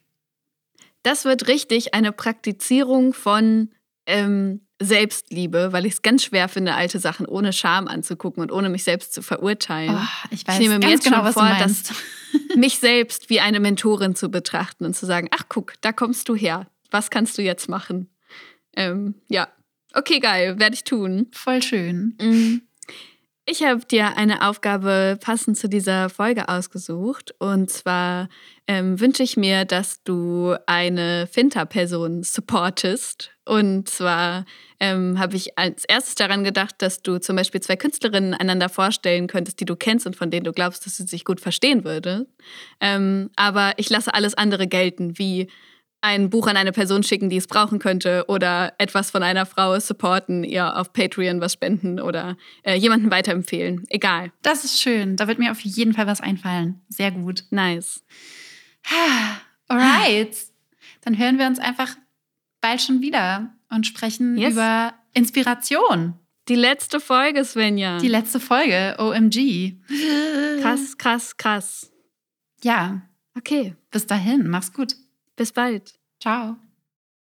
Das wird richtig eine Praktizierung von ähm, Selbstliebe, weil ich es ganz schwer finde, alte Sachen ohne Scham anzugucken und ohne mich selbst zu verurteilen. Oh, ich weiß ich nehme mir jetzt genau, schon vor, dass <laughs> mich selbst wie eine Mentorin zu betrachten und zu sagen, ach guck, da kommst du her. Was kannst du jetzt machen? Ähm, ja, okay, geil, werde ich tun. Voll schön. Mhm. Ich habe dir eine Aufgabe passend zu dieser Folge ausgesucht. Und zwar ähm, wünsche ich mir, dass du eine Finter-Person supportest. Und zwar ähm, habe ich als erstes daran gedacht, dass du zum Beispiel zwei Künstlerinnen einander vorstellen könntest, die du kennst und von denen du glaubst, dass sie sich gut verstehen würde. Ähm, aber ich lasse alles andere gelten, wie ein Buch an eine Person schicken, die es brauchen könnte oder etwas von einer Frau supporten, ihr auf Patreon was spenden oder äh, jemanden weiterempfehlen. Egal. Das ist schön. Da wird mir auf jeden Fall was einfallen. Sehr gut. Nice. <sighs> Alright. Dann hören wir uns einfach bald schon wieder und sprechen yes. über Inspiration. Die letzte Folge, Svenja. Die letzte Folge, OMG. Krass, krass, krass. Ja. Okay. Bis dahin, mach's gut. Bis bald. Ciao.